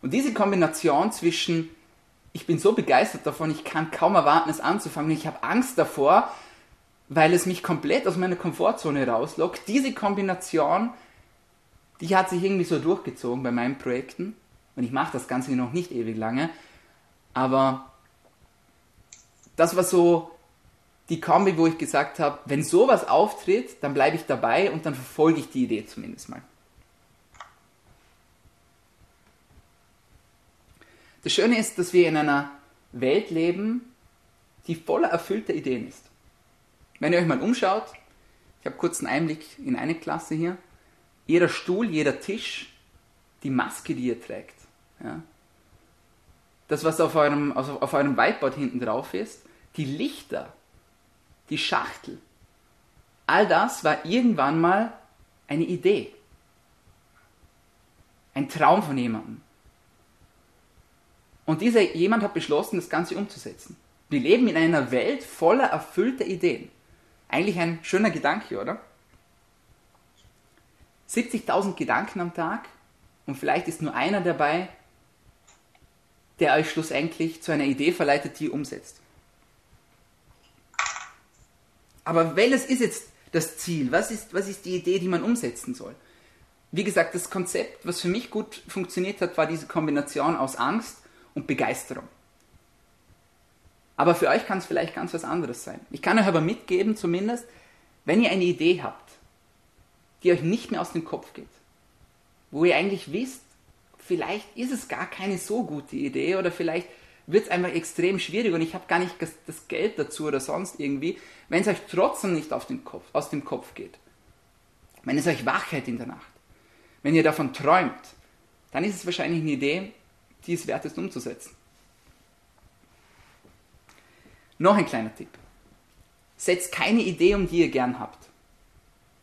Und diese Kombination zwischen, ich bin so begeistert davon, ich kann kaum erwarten, es anzufangen, ich habe Angst davor, weil es mich komplett aus meiner Komfortzone rauslockt. Diese Kombination, die hat sich irgendwie so durchgezogen bei meinen Projekten. Und ich mache das Ganze noch nicht ewig lange. Aber das war so die Kombi, wo ich gesagt habe, wenn sowas auftritt, dann bleibe ich dabei und dann verfolge ich die Idee zumindest mal. Das Schöne ist, dass wir in einer Welt leben, die voller erfüllter Ideen ist. Wenn ihr euch mal umschaut, ich habe kurz einen Einblick in eine Klasse hier, jeder Stuhl, jeder Tisch, die Maske, die ihr trägt, ja, das, was auf eurem, auf eurem Whiteboard hinten drauf ist, die Lichter, die Schachtel, all das war irgendwann mal eine Idee. Ein Traum von jemandem. Und dieser jemand hat beschlossen, das Ganze umzusetzen. Wir leben in einer Welt voller erfüllter Ideen. Eigentlich ein schöner Gedanke, oder? 70.000 Gedanken am Tag und vielleicht ist nur einer dabei, der euch schlussendlich zu einer Idee verleitet, die ihr umsetzt. Aber welches ist jetzt das Ziel? Was ist, was ist die Idee, die man umsetzen soll? Wie gesagt, das Konzept, was für mich gut funktioniert hat, war diese Kombination aus Angst und Begeisterung. Aber für euch kann es vielleicht ganz was anderes sein. Ich kann euch aber mitgeben, zumindest, wenn ihr eine Idee habt, die euch nicht mehr aus dem Kopf geht, wo ihr eigentlich wisst, vielleicht ist es gar keine so gute Idee oder vielleicht wird es einfach extrem schwierig und ich habe gar nicht das Geld dazu oder sonst irgendwie, wenn es euch trotzdem nicht auf den Kopf, aus dem Kopf geht, wenn es euch wach hält in der Nacht, wenn ihr davon träumt, dann ist es wahrscheinlich eine Idee, die es wert ist umzusetzen. Noch ein kleiner Tipp. Setzt keine Idee um, die ihr gern habt.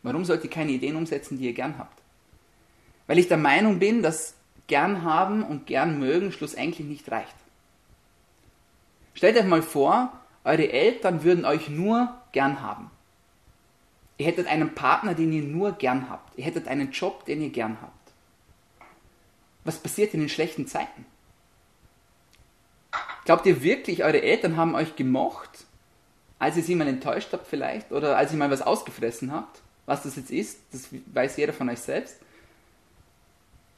Warum sollt ihr keine Ideen umsetzen, die ihr gern habt? Weil ich der Meinung bin, dass gern haben und gern mögen schlussendlich nicht reicht. Stellt euch mal vor, eure Eltern würden euch nur gern haben. Ihr hättet einen Partner, den ihr nur gern habt. Ihr hättet einen Job, den ihr gern habt. Was passiert in den schlechten Zeiten? Glaubt ihr wirklich, eure Eltern haben euch gemocht, als ihr sie mal enttäuscht habt vielleicht oder als ihr mal was ausgefressen habt? Was das jetzt ist, das weiß jeder von euch selbst.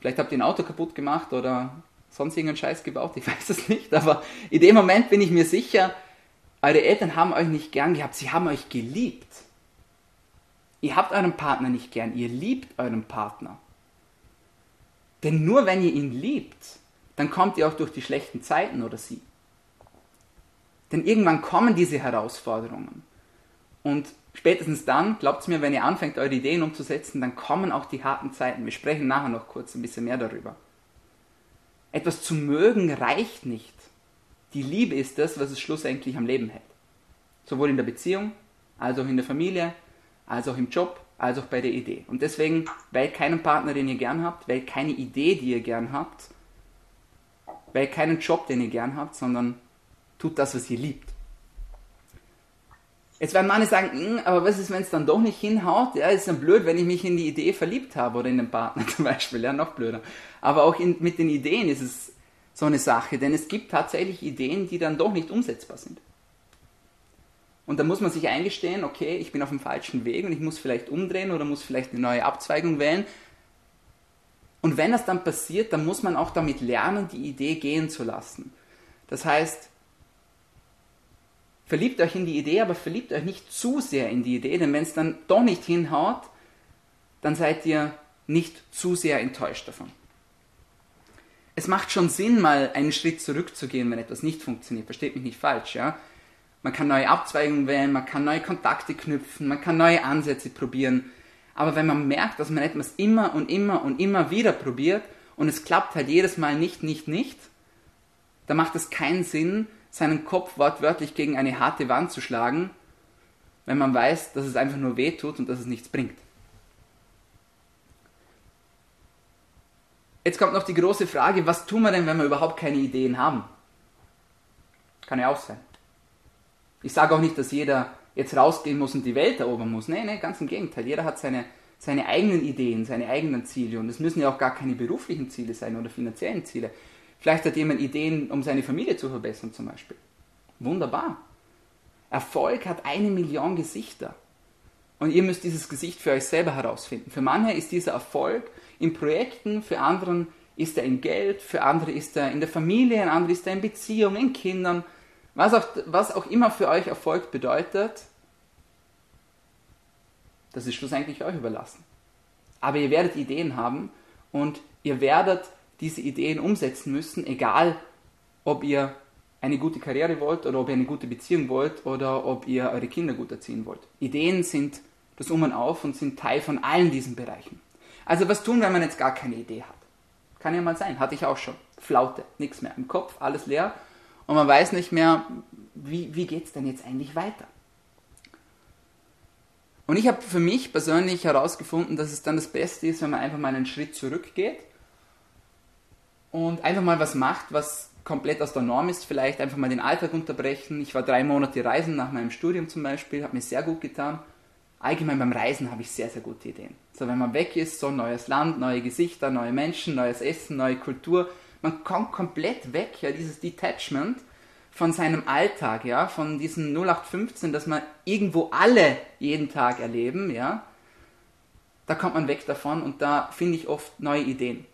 Vielleicht habt ihr ein Auto kaputt gemacht oder sonst irgendeinen Scheiß gebaut, ich weiß es nicht, aber in dem Moment bin ich mir sicher, eure Eltern haben euch nicht gern gehabt, sie haben euch geliebt. Ihr habt euren Partner nicht gern, ihr liebt euren Partner. Denn nur wenn ihr ihn liebt, dann kommt ihr auch durch die schlechten Zeiten oder sie. Denn irgendwann kommen diese Herausforderungen. Und spätestens dann, glaubt mir, wenn ihr anfängt, eure Ideen umzusetzen, dann kommen auch die harten Zeiten. Wir sprechen nachher noch kurz ein bisschen mehr darüber. Etwas zu mögen reicht nicht. Die Liebe ist das, was es schlussendlich am Leben hält. Sowohl in der Beziehung, als auch in der Familie, als auch im Job, als auch bei der Idee. Und deswegen wählt keinen Partner, den ihr gern habt, wählt keine Idee, die ihr gern habt, wählt keinen Job, den ihr gern habt, sondern tut das, was ihr liebt. Jetzt werden manche sagen, hm, aber was ist, wenn es dann doch nicht hinhaut? Ja, ist dann blöd, wenn ich mich in die Idee verliebt habe oder in den Partner zum Beispiel. Ja, noch blöder. Aber auch in, mit den Ideen ist es so eine Sache, denn es gibt tatsächlich Ideen, die dann doch nicht umsetzbar sind. Und da muss man sich eingestehen, okay, ich bin auf dem falschen Weg und ich muss vielleicht umdrehen oder muss vielleicht eine neue Abzweigung wählen. Und wenn das dann passiert, dann muss man auch damit lernen, die Idee gehen zu lassen. Das heißt, verliebt euch in die Idee, aber verliebt euch nicht zu sehr in die Idee, denn wenn es dann doch nicht hinhaut, dann seid ihr nicht zu sehr enttäuscht davon. Es macht schon Sinn, mal einen Schritt zurückzugehen, wenn etwas nicht funktioniert. Versteht mich nicht falsch, ja? Man kann neue Abzweigungen wählen, man kann neue Kontakte knüpfen, man kann neue Ansätze probieren. Aber wenn man merkt, dass man etwas immer und immer und immer wieder probiert und es klappt halt jedes Mal nicht, nicht, nicht, dann macht es keinen Sinn, seinen Kopf wortwörtlich gegen eine harte Wand zu schlagen, wenn man weiß, dass es einfach nur weh tut und dass es nichts bringt. Jetzt kommt noch die große Frage, was tun wir denn, wenn wir überhaupt keine Ideen haben? Kann ja auch sein. Ich sage auch nicht, dass jeder jetzt rausgehen muss und die Welt erobern muss. Nee, nee, ganz im Gegenteil. Jeder hat seine, seine eigenen Ideen, seine eigenen Ziele. Und es müssen ja auch gar keine beruflichen Ziele sein oder finanziellen Ziele. Vielleicht hat jemand Ideen, um seine Familie zu verbessern zum Beispiel. Wunderbar. Erfolg hat eine Million Gesichter. Und ihr müsst dieses Gesicht für euch selber herausfinden. Für manche ist dieser Erfolg in Projekten, für anderen ist er in Geld, für andere ist er in der Familie, in andere ist er in Beziehungen, in Kindern. Was auch, was auch immer für euch Erfolg bedeutet, das ist schlussendlich euch überlassen. Aber ihr werdet Ideen haben und ihr werdet diese Ideen umsetzen müssen, egal ob ihr eine gute Karriere wollt oder ob ihr eine gute Beziehung wollt oder ob ihr eure Kinder gut erziehen wollt. Ideen sind das Um und Auf und sind Teil von allen diesen Bereichen. Also was tun, wenn man jetzt gar keine Idee hat? Kann ja mal sein, hatte ich auch schon. Flaute, nichts mehr im Kopf, alles leer und man weiß nicht mehr, wie, wie geht es denn jetzt eigentlich weiter? Und ich habe für mich persönlich herausgefunden, dass es dann das Beste ist, wenn man einfach mal einen Schritt zurückgeht und einfach mal was macht, was komplett aus der Norm ist, vielleicht einfach mal den Alltag unterbrechen. Ich war drei Monate reisen nach meinem Studium zum Beispiel, hat mir sehr gut getan. Allgemein beim Reisen habe ich sehr, sehr gute Ideen. So, wenn man weg ist, so neues Land, neue Gesichter, neue Menschen, neues Essen, neue Kultur, man kommt komplett weg, ja, dieses Detachment von seinem Alltag, ja, von diesem 0815, das man irgendwo alle jeden Tag erleben, ja, da kommt man weg davon und da finde ich oft neue Ideen.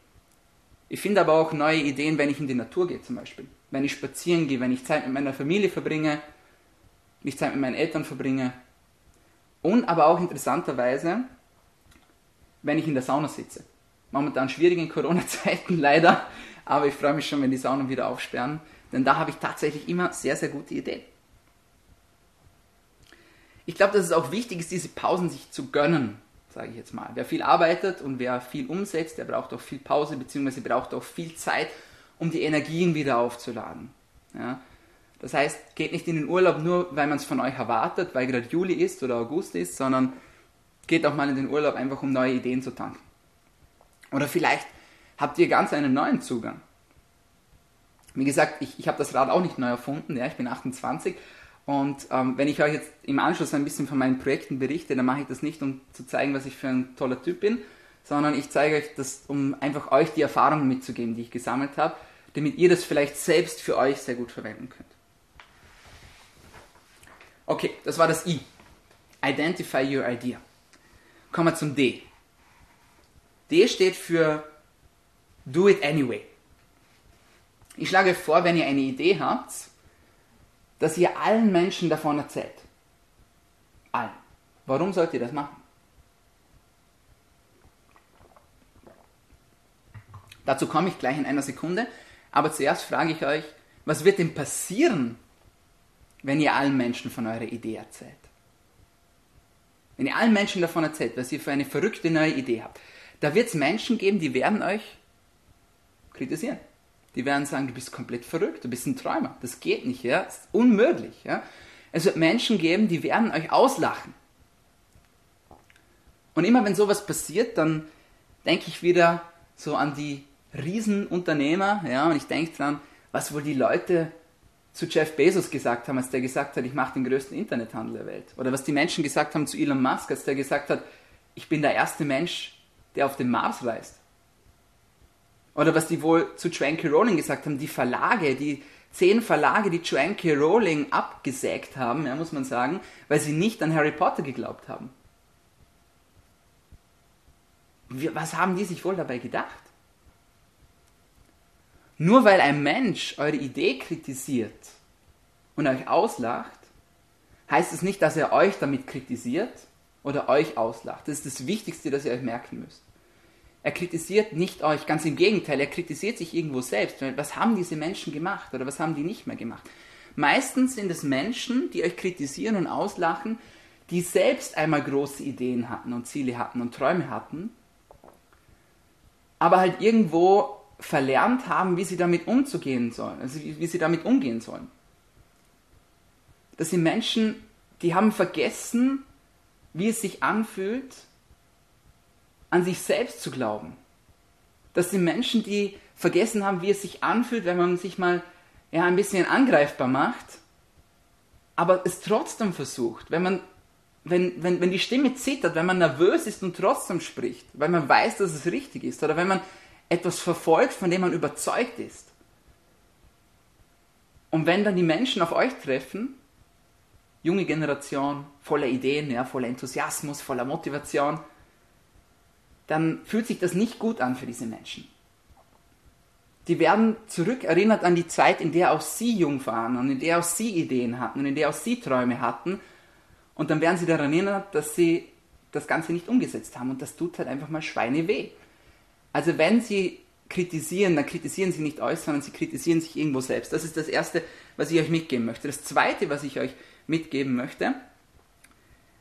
Ich finde aber auch neue Ideen, wenn ich in die Natur gehe zum Beispiel. wenn ich spazieren gehe, wenn ich Zeit mit meiner Familie verbringe, wenn ich Zeit mit meinen Eltern verbringe und aber auch interessanterweise, wenn ich in der Sauna sitze. Momentan schwierig in Corona-Zeiten leider, aber ich freue mich schon, wenn die Saunen wieder aufsperren, denn da habe ich tatsächlich immer sehr, sehr gute Ideen. Ich glaube, dass es auch wichtig ist, diese Pausen sich zu gönnen, sage ich jetzt mal. Wer viel arbeitet und wer viel umsetzt, der braucht auch viel Pause, beziehungsweise braucht auch viel Zeit, um die Energien wieder aufzuladen. Ja? Das heißt, geht nicht in den Urlaub nur, weil man es von euch erwartet, weil gerade Juli ist oder August ist, sondern geht auch mal in den Urlaub einfach, um neue Ideen zu tanken. Oder vielleicht habt ihr ganz einen neuen Zugang. Wie gesagt, ich, ich habe das Rad auch nicht neu erfunden, ja, ich bin 28 und ähm, wenn ich euch jetzt im Anschluss ein bisschen von meinen Projekten berichte, dann mache ich das nicht, um zu zeigen, was ich für ein toller Typ bin, sondern ich zeige euch das, um einfach euch die Erfahrungen mitzugeben, die ich gesammelt habe, damit ihr das vielleicht selbst für euch sehr gut verwenden könnt. Okay, das war das I. Identify your idea. Kommen wir zum D. D steht für Do it anyway. Ich schlage vor, wenn ihr eine Idee habt, dass ihr allen Menschen davon erzählt. Allen. Warum sollt ihr das machen? Dazu komme ich gleich in einer Sekunde, aber zuerst frage ich euch, was wird denn passieren, wenn ihr allen Menschen von eurer Idee erzählt? Wenn ihr allen Menschen davon erzählt, was ihr für eine verrückte neue Idee habt, da wird es Menschen geben, die werden euch kritisieren. Die werden sagen, du bist komplett verrückt, du bist ein Träumer. Das geht nicht, ja? Das ist unmöglich, ja? Es wird Menschen geben, die werden euch auslachen. Und immer wenn sowas passiert, dann denke ich wieder so an die Riesenunternehmer, ja, und ich denke dran, was wohl die Leute zu Jeff Bezos gesagt haben, als der gesagt hat, ich mache den größten Internethandel der Welt. Oder was die Menschen gesagt haben zu Elon Musk, als der gesagt hat, ich bin der erste Mensch, der auf den Mars reist. Oder was die wohl zu Joanne Rowling gesagt haben, die Verlage, die zehn Verlage, die Joanne Rowling abgesägt haben, ja, muss man sagen, weil sie nicht an Harry Potter geglaubt haben. Was haben die sich wohl dabei gedacht? Nur weil ein Mensch eure Idee kritisiert und euch auslacht, heißt es nicht, dass er euch damit kritisiert oder euch auslacht. Das ist das Wichtigste, das ihr euch merken müsst. Er kritisiert nicht euch, ganz im Gegenteil, er kritisiert sich irgendwo selbst. Was haben diese Menschen gemacht oder was haben die nicht mehr gemacht? Meistens sind es Menschen, die euch kritisieren und auslachen, die selbst einmal große Ideen hatten und Ziele hatten und Träume hatten, aber halt irgendwo verlernt haben, wie sie damit umzugehen sollen, also wie, wie sie damit umgehen sollen. Das sind Menschen, die haben vergessen, wie es sich anfühlt, an sich selbst zu glauben. Das sind Menschen, die vergessen haben, wie es sich anfühlt, wenn man sich mal ja, ein bisschen angreifbar macht, aber es trotzdem versucht, wenn man wenn, wenn, wenn die Stimme zittert, wenn man nervös ist und trotzdem spricht, weil man weiß, dass es richtig ist, oder wenn man etwas verfolgt, von dem man überzeugt ist. Und wenn dann die Menschen auf euch treffen, junge Generation, voller Ideen, ja, voller Enthusiasmus, voller Motivation, dann fühlt sich das nicht gut an für diese Menschen. Die werden zurückerinnert an die Zeit, in der auch sie jung waren und in der auch sie Ideen hatten und in der auch sie Träume hatten. Und dann werden sie daran erinnert, dass sie das Ganze nicht umgesetzt haben. Und das tut halt einfach mal Schweine weh. Also wenn sie kritisieren, dann kritisieren sie nicht euch, sondern sie kritisieren sich irgendwo selbst. Das ist das Erste, was ich euch mitgeben möchte. Das Zweite, was ich euch mitgeben möchte,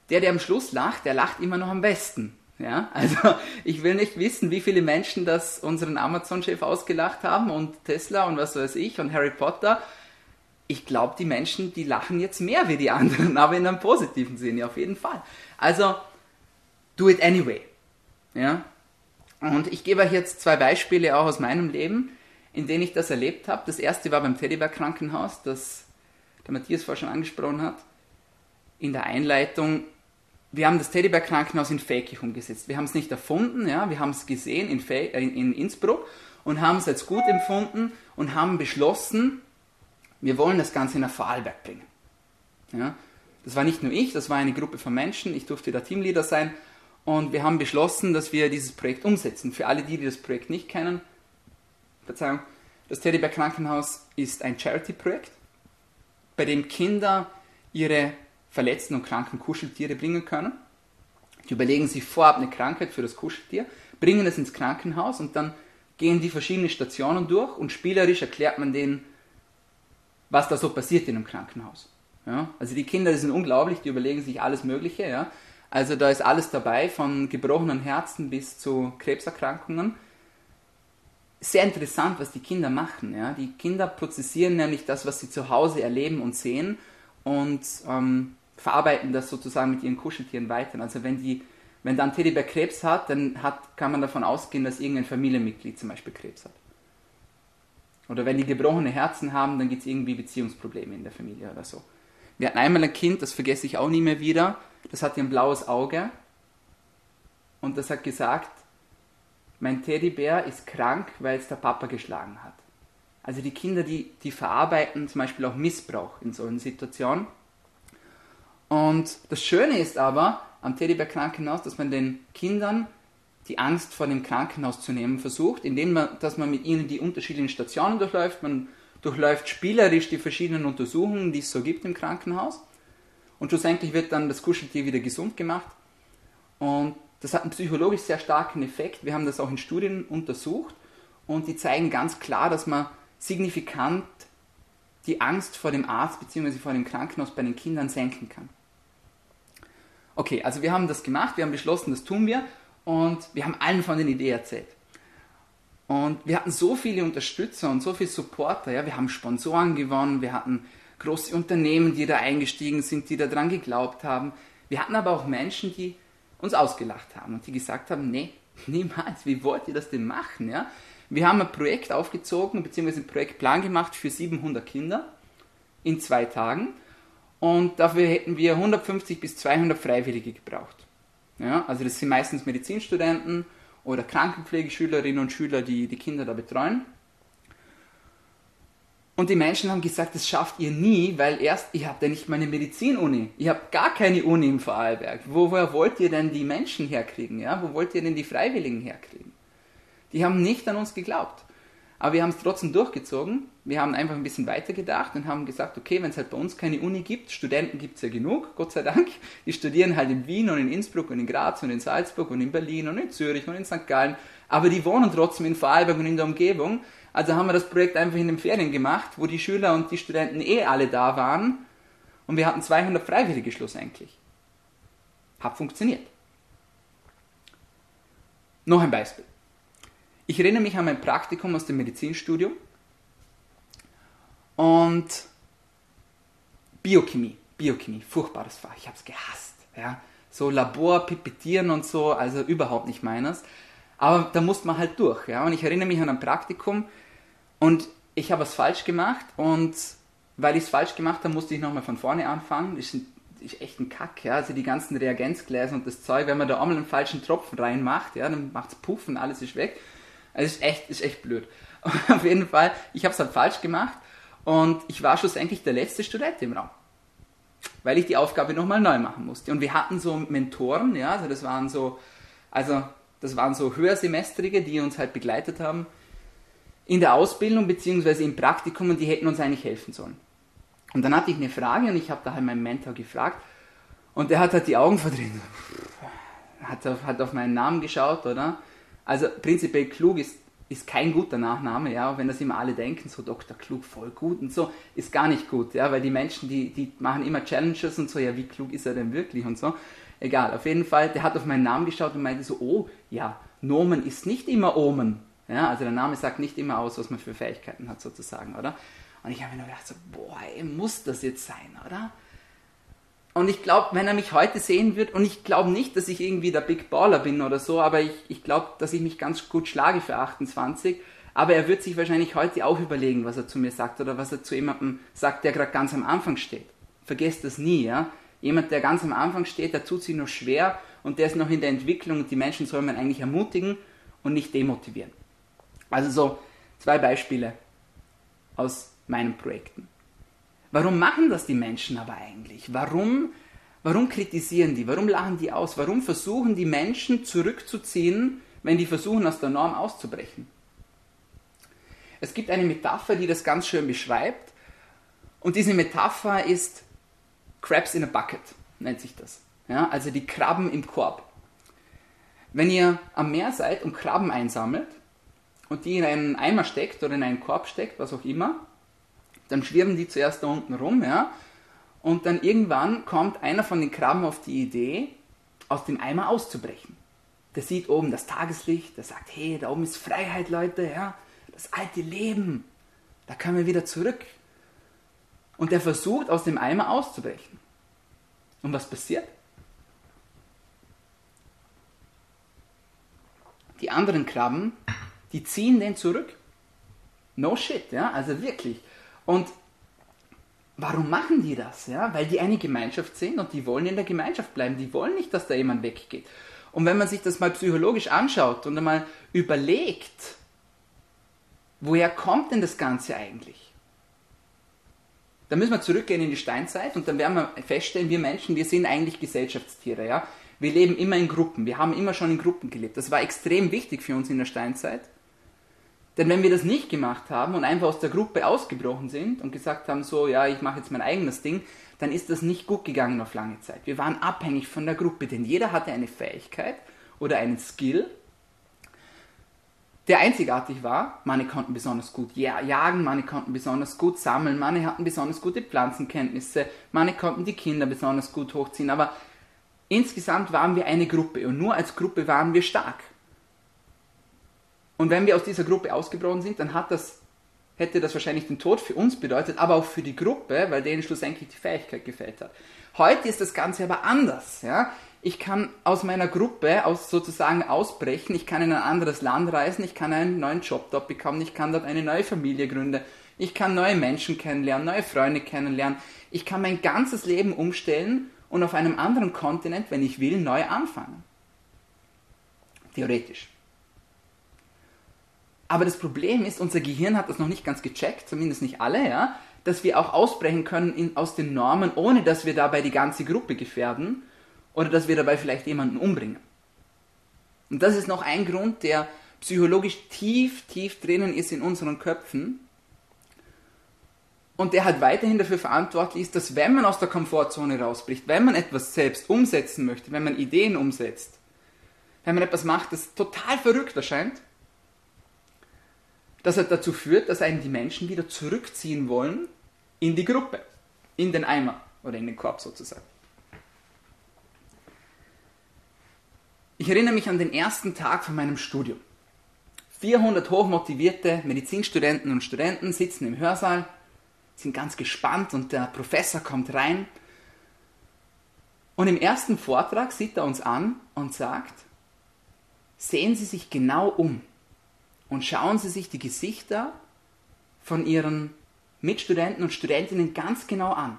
der, der am Schluss lacht, der lacht immer noch am besten. Ja, also ich will nicht wissen, wie viele Menschen das unseren Amazon-Chef ausgelacht haben und Tesla und was weiß ich und Harry Potter. Ich glaube, die Menschen, die lachen jetzt mehr wie die anderen, aber in einem positiven Sinne auf jeden Fall. Also, do it anyway. Ja, und ich gebe euch jetzt zwei Beispiele auch aus meinem Leben, in denen ich das erlebt habe. Das erste war beim Teddybear Krankenhaus, das der Matthias vorher schon angesprochen hat. In der Einleitung, wir haben das Teddybear Krankenhaus in Fäkich umgesetzt. Wir haben es nicht erfunden, ja, wir haben es gesehen in, Fe äh, in Innsbruck und haben es als gut empfunden und haben beschlossen, wir wollen das Ganze nach Vorarlberg bringen. Ja, das war nicht nur ich, das war eine Gruppe von Menschen, ich durfte da Teamleader sein und wir haben beschlossen, dass wir dieses Projekt umsetzen. Für alle die, die das Projekt nicht kennen, Verzeihung, Das Teddybär Krankenhaus ist ein Charity-Projekt, bei dem Kinder ihre verletzten und kranken Kuscheltiere bringen können. Die überlegen sich vorab eine Krankheit für das Kuscheltier, bringen es ins Krankenhaus und dann gehen die verschiedenen Stationen durch und spielerisch erklärt man denen, was da so passiert in einem Krankenhaus. Ja? Also die Kinder, die sind unglaublich, die überlegen sich alles Mögliche. Ja? Also da ist alles dabei, von gebrochenen Herzen bis zu Krebserkrankungen. Sehr interessant, was die Kinder machen. Ja? Die Kinder prozessieren nämlich das, was sie zu Hause erleben und sehen und ähm, verarbeiten das sozusagen mit ihren Kuscheltieren weiter. Also wenn die wenn dann Teddybär Krebs hat, dann hat, kann man davon ausgehen, dass irgendein Familienmitglied zum Beispiel Krebs hat. Oder wenn die gebrochene Herzen haben, dann gibt es irgendwie Beziehungsprobleme in der Familie oder so. Wir hatten einmal ein Kind, das vergesse ich auch nie mehr wieder, das hatte ein blaues Auge und das hat gesagt, mein Teddybär ist krank, weil es der Papa geschlagen hat. Also die Kinder, die, die verarbeiten zum Beispiel auch Missbrauch in solchen Situationen. Und das Schöne ist aber am Teddybär Krankenhaus, dass man den Kindern die Angst vor dem Krankenhaus zu nehmen versucht, indem man, dass man mit ihnen die unterschiedlichen Stationen durchläuft. Man durchläuft spielerisch die verschiedenen Untersuchungen, die es so gibt im Krankenhaus. Und schlussendlich wird dann das Kuscheltier wieder gesund gemacht. Und das hat einen psychologisch sehr starken Effekt. Wir haben das auch in Studien untersucht und die zeigen ganz klar, dass man signifikant die Angst vor dem Arzt bzw. vor dem Krankenhaus bei den Kindern senken kann. Okay, also wir haben das gemacht, wir haben beschlossen, das tun wir und wir haben allen von den Idee erzählt. Und wir hatten so viele Unterstützer und so viele Supporter. Ja? Wir haben Sponsoren gewonnen, wir hatten große Unternehmen, die da eingestiegen sind, die daran geglaubt haben. Wir hatten aber auch Menschen, die uns ausgelacht haben und die gesagt haben, nee, niemals, wie wollt ihr das denn machen? Ja? Wir haben ein Projekt aufgezogen, beziehungsweise einen Projektplan gemacht für 700 Kinder in zwei Tagen und dafür hätten wir 150 bis 200 Freiwillige gebraucht. Ja, also das sind meistens Medizinstudenten oder Krankenpflegeschülerinnen und Schüler, die die Kinder da betreuen. Und die Menschen haben gesagt, das schafft ihr nie, weil erst, ihr habt ja nicht mal eine Medizinuni. Ihr habt gar keine Uni im Vorarlberg. woher wollt ihr denn die Menschen herkriegen? Ja? Wo wollt ihr denn die Freiwilligen herkriegen? Die haben nicht an uns geglaubt. Aber wir haben es trotzdem durchgezogen. Wir haben einfach ein bisschen weitergedacht und haben gesagt, okay, wenn es halt bei uns keine Uni gibt, Studenten gibt es ja genug, Gott sei Dank. Die studieren halt in Wien und in Innsbruck und in Graz und in Salzburg und in Berlin und in Zürich und in St. Gallen. Aber die wohnen trotzdem in Vorarlberg und in der Umgebung. Also haben wir das Projekt einfach in den Ferien gemacht, wo die Schüler und die Studenten eh alle da waren. Und wir hatten 200 Freiwillige schlussendlich. Hat funktioniert. Noch ein Beispiel. Ich erinnere mich an mein Praktikum aus dem Medizinstudium und Biochemie, Biochemie, furchtbares Fach, ich habe es gehasst. Ja? So Labor, Pipettieren und so, also überhaupt nicht meines. Aber da musste man halt durch. Ja? Und ich erinnere mich an ein Praktikum und ich habe was falsch gemacht und weil ich es falsch gemacht habe, musste ich nochmal von vorne anfangen. Das ist, echt ein Kack, ja. Also die ganzen Reagenzgläser und das Zeug, wenn man da einmal einen falschen Tropfen reinmacht, ja, dann macht es Puff und alles ist weg. Also ist echt, ist echt blöd. auf jeden Fall, ich habe es halt falsch gemacht und ich war schlussendlich der letzte Student im Raum. Weil ich die Aufgabe nochmal neu machen musste. Und wir hatten so Mentoren, ja, also das waren so, also das waren so Höhersemestrige, die uns halt begleitet haben in der Ausbildung bzw. im Praktikum und die hätten uns eigentlich helfen sollen. Und dann hatte ich eine Frage und ich habe da halt meinen Mentor gefragt und der hat halt die Augen verdreht. Hat auf, hat auf meinen Namen geschaut, oder? Also prinzipiell klug ist, ist kein guter Nachname, ja, wenn das immer alle denken, so Dr. Klug, voll gut und so, ist gar nicht gut, ja, weil die Menschen, die, die machen immer Challenges und so, ja, wie klug ist er denn wirklich und so. Egal, auf jeden Fall, der hat auf meinen Namen geschaut und meinte so, oh, ja, Nomen ist nicht immer Omen. Ja, also der Name sagt nicht immer aus, was man für Fähigkeiten hat, sozusagen, oder? Und ich habe mir nur gedacht, so, boah, ey, muss das jetzt sein, oder? Und ich glaube, wenn er mich heute sehen wird, und ich glaube nicht, dass ich irgendwie der Big Baller bin oder so, aber ich, ich glaube, dass ich mich ganz gut schlage für 28. Aber er wird sich wahrscheinlich heute auch überlegen, was er zu mir sagt oder was er zu jemandem sagt, der gerade ganz am Anfang steht. Vergesst das nie, ja. Jemand, der ganz am Anfang steht, der tut sich noch schwer und der ist noch in der Entwicklung und die Menschen soll man eigentlich ermutigen und nicht demotivieren. Also so zwei Beispiele aus meinen Projekten. Warum machen das die Menschen aber eigentlich? Warum, warum kritisieren die? Warum lachen die aus? Warum versuchen die Menschen zurückzuziehen, wenn die versuchen, aus der Norm auszubrechen? Es gibt eine Metapher, die das ganz schön beschreibt. Und diese Metapher ist Crabs in a Bucket, nennt sich das. Ja, also die Krabben im Korb. Wenn ihr am Meer seid und Krabben einsammelt und die in einen Eimer steckt oder in einen Korb steckt, was auch immer, dann schwirren die zuerst da unten rum, ja, und dann irgendwann kommt einer von den Krabben auf die Idee, aus dem Eimer auszubrechen. Der sieht oben das Tageslicht, der sagt, hey, da oben ist Freiheit, Leute, ja, das alte Leben, da können wir wieder zurück. Und der versucht, aus dem Eimer auszubrechen. Und was passiert? Die anderen Krabben, die ziehen den zurück. No shit, ja, also wirklich. Und warum machen die das? Ja? Weil die eine Gemeinschaft sind und die wollen in der Gemeinschaft bleiben. Die wollen nicht, dass da jemand weggeht. Und wenn man sich das mal psychologisch anschaut und einmal überlegt, woher kommt denn das Ganze eigentlich? Da müssen wir zurückgehen in die Steinzeit und dann werden wir feststellen, wir Menschen, wir sind eigentlich Gesellschaftstiere. Ja? Wir leben immer in Gruppen. Wir haben immer schon in Gruppen gelebt. Das war extrem wichtig für uns in der Steinzeit. Denn wenn wir das nicht gemacht haben und einfach aus der Gruppe ausgebrochen sind und gesagt haben, so, ja, ich mache jetzt mein eigenes Ding, dann ist das nicht gut gegangen auf lange Zeit. Wir waren abhängig von der Gruppe, denn jeder hatte eine Fähigkeit oder einen Skill, der einzigartig war. Manche konnten besonders gut jagen, manche konnten besonders gut sammeln, manche hatten besonders gute Pflanzenkenntnisse, manche konnten die Kinder besonders gut hochziehen, aber insgesamt waren wir eine Gruppe und nur als Gruppe waren wir stark. Und wenn wir aus dieser Gruppe ausgebrochen sind, dann hat das, hätte das wahrscheinlich den Tod für uns bedeutet, aber auch für die Gruppe, weil denen schlussendlich die Fähigkeit gefällt hat. Heute ist das Ganze aber anders. Ja? Ich kann aus meiner Gruppe aus sozusagen ausbrechen, ich kann in ein anderes Land reisen, ich kann einen neuen Job dort bekommen, ich kann dort eine neue Familie gründen, ich kann neue Menschen kennenlernen, neue Freunde kennenlernen, ich kann mein ganzes Leben umstellen und auf einem anderen Kontinent, wenn ich will, neu anfangen. Theoretisch. Aber das Problem ist, unser Gehirn hat das noch nicht ganz gecheckt, zumindest nicht alle, ja, dass wir auch ausbrechen können in, aus den Normen, ohne dass wir dabei die ganze Gruppe gefährden oder dass wir dabei vielleicht jemanden umbringen. Und das ist noch ein Grund, der psychologisch tief, tief drinnen ist in unseren Köpfen und der halt weiterhin dafür verantwortlich ist, dass wenn man aus der Komfortzone rausbricht, wenn man etwas selbst umsetzen möchte, wenn man Ideen umsetzt, wenn man etwas macht, das total verrückt erscheint, das hat dazu führt, dass einen die Menschen wieder zurückziehen wollen in die Gruppe, in den Eimer oder in den Korb sozusagen. Ich erinnere mich an den ersten Tag von meinem Studium. 400 hochmotivierte Medizinstudenten und Studenten sitzen im Hörsaal, sind ganz gespannt und der Professor kommt rein. Und im ersten Vortrag sieht er uns an und sagt, sehen Sie sich genau um und schauen Sie sich die Gesichter von Ihren Mitstudenten und Studentinnen ganz genau an.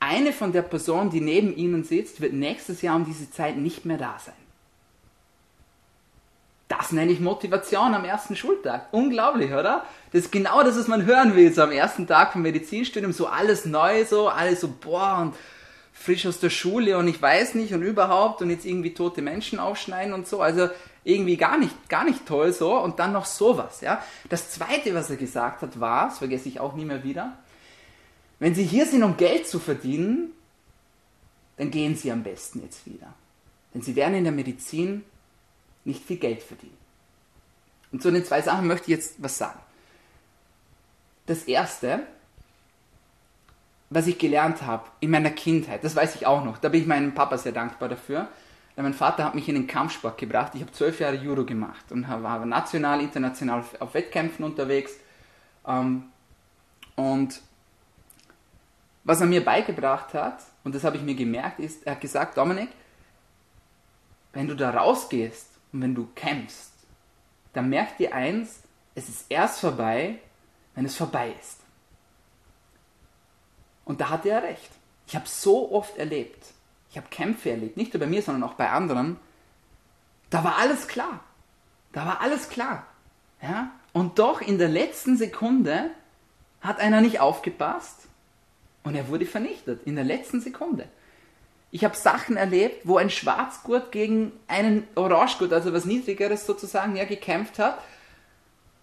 Eine von der Person, die neben Ihnen sitzt, wird nächstes Jahr um diese Zeit nicht mehr da sein. Das nenne ich Motivation am ersten Schultag. Unglaublich, oder? Das ist genau das, was man hören will, so am ersten Tag vom Medizinstudium, so alles neu, so alles so, boah, und frisch aus der Schule und ich weiß nicht und überhaupt und jetzt irgendwie tote Menschen aufschneiden und so. Also irgendwie gar nicht, gar nicht toll so und dann noch sowas, ja. Das zweite, was er gesagt hat, war, das vergesse ich auch nie mehr wieder, wenn Sie hier sind, um Geld zu verdienen, dann gehen Sie am besten jetzt wieder. Denn Sie werden in der Medizin nicht viel Geld verdienen. Und zu den zwei Sachen möchte ich jetzt was sagen. Das erste, was ich gelernt habe in meiner Kindheit, das weiß ich auch noch, da bin ich meinem Papa sehr dankbar dafür. Denn mein Vater hat mich in den Kampfsport gebracht. Ich habe zwölf Jahre Judo gemacht und war national, international auf Wettkämpfen unterwegs. Ähm, und was er mir beigebracht hat, und das habe ich mir gemerkt, ist, er hat gesagt, Dominik, wenn du da rausgehst und wenn du kämpfst, dann merk dir eins, es ist erst vorbei, wenn es vorbei ist. Und da hatte er recht. Ich habe so oft erlebt, habe Kämpfe erlebt, nicht nur bei mir, sondern auch bei anderen. Da war alles klar. Da war alles klar. Ja? Und doch in der letzten Sekunde hat einer nicht aufgepasst und er wurde vernichtet. In der letzten Sekunde. Ich habe Sachen erlebt, wo ein Schwarzgurt gegen einen Orangegurt, also was Niedrigeres sozusagen, ja, gekämpft hat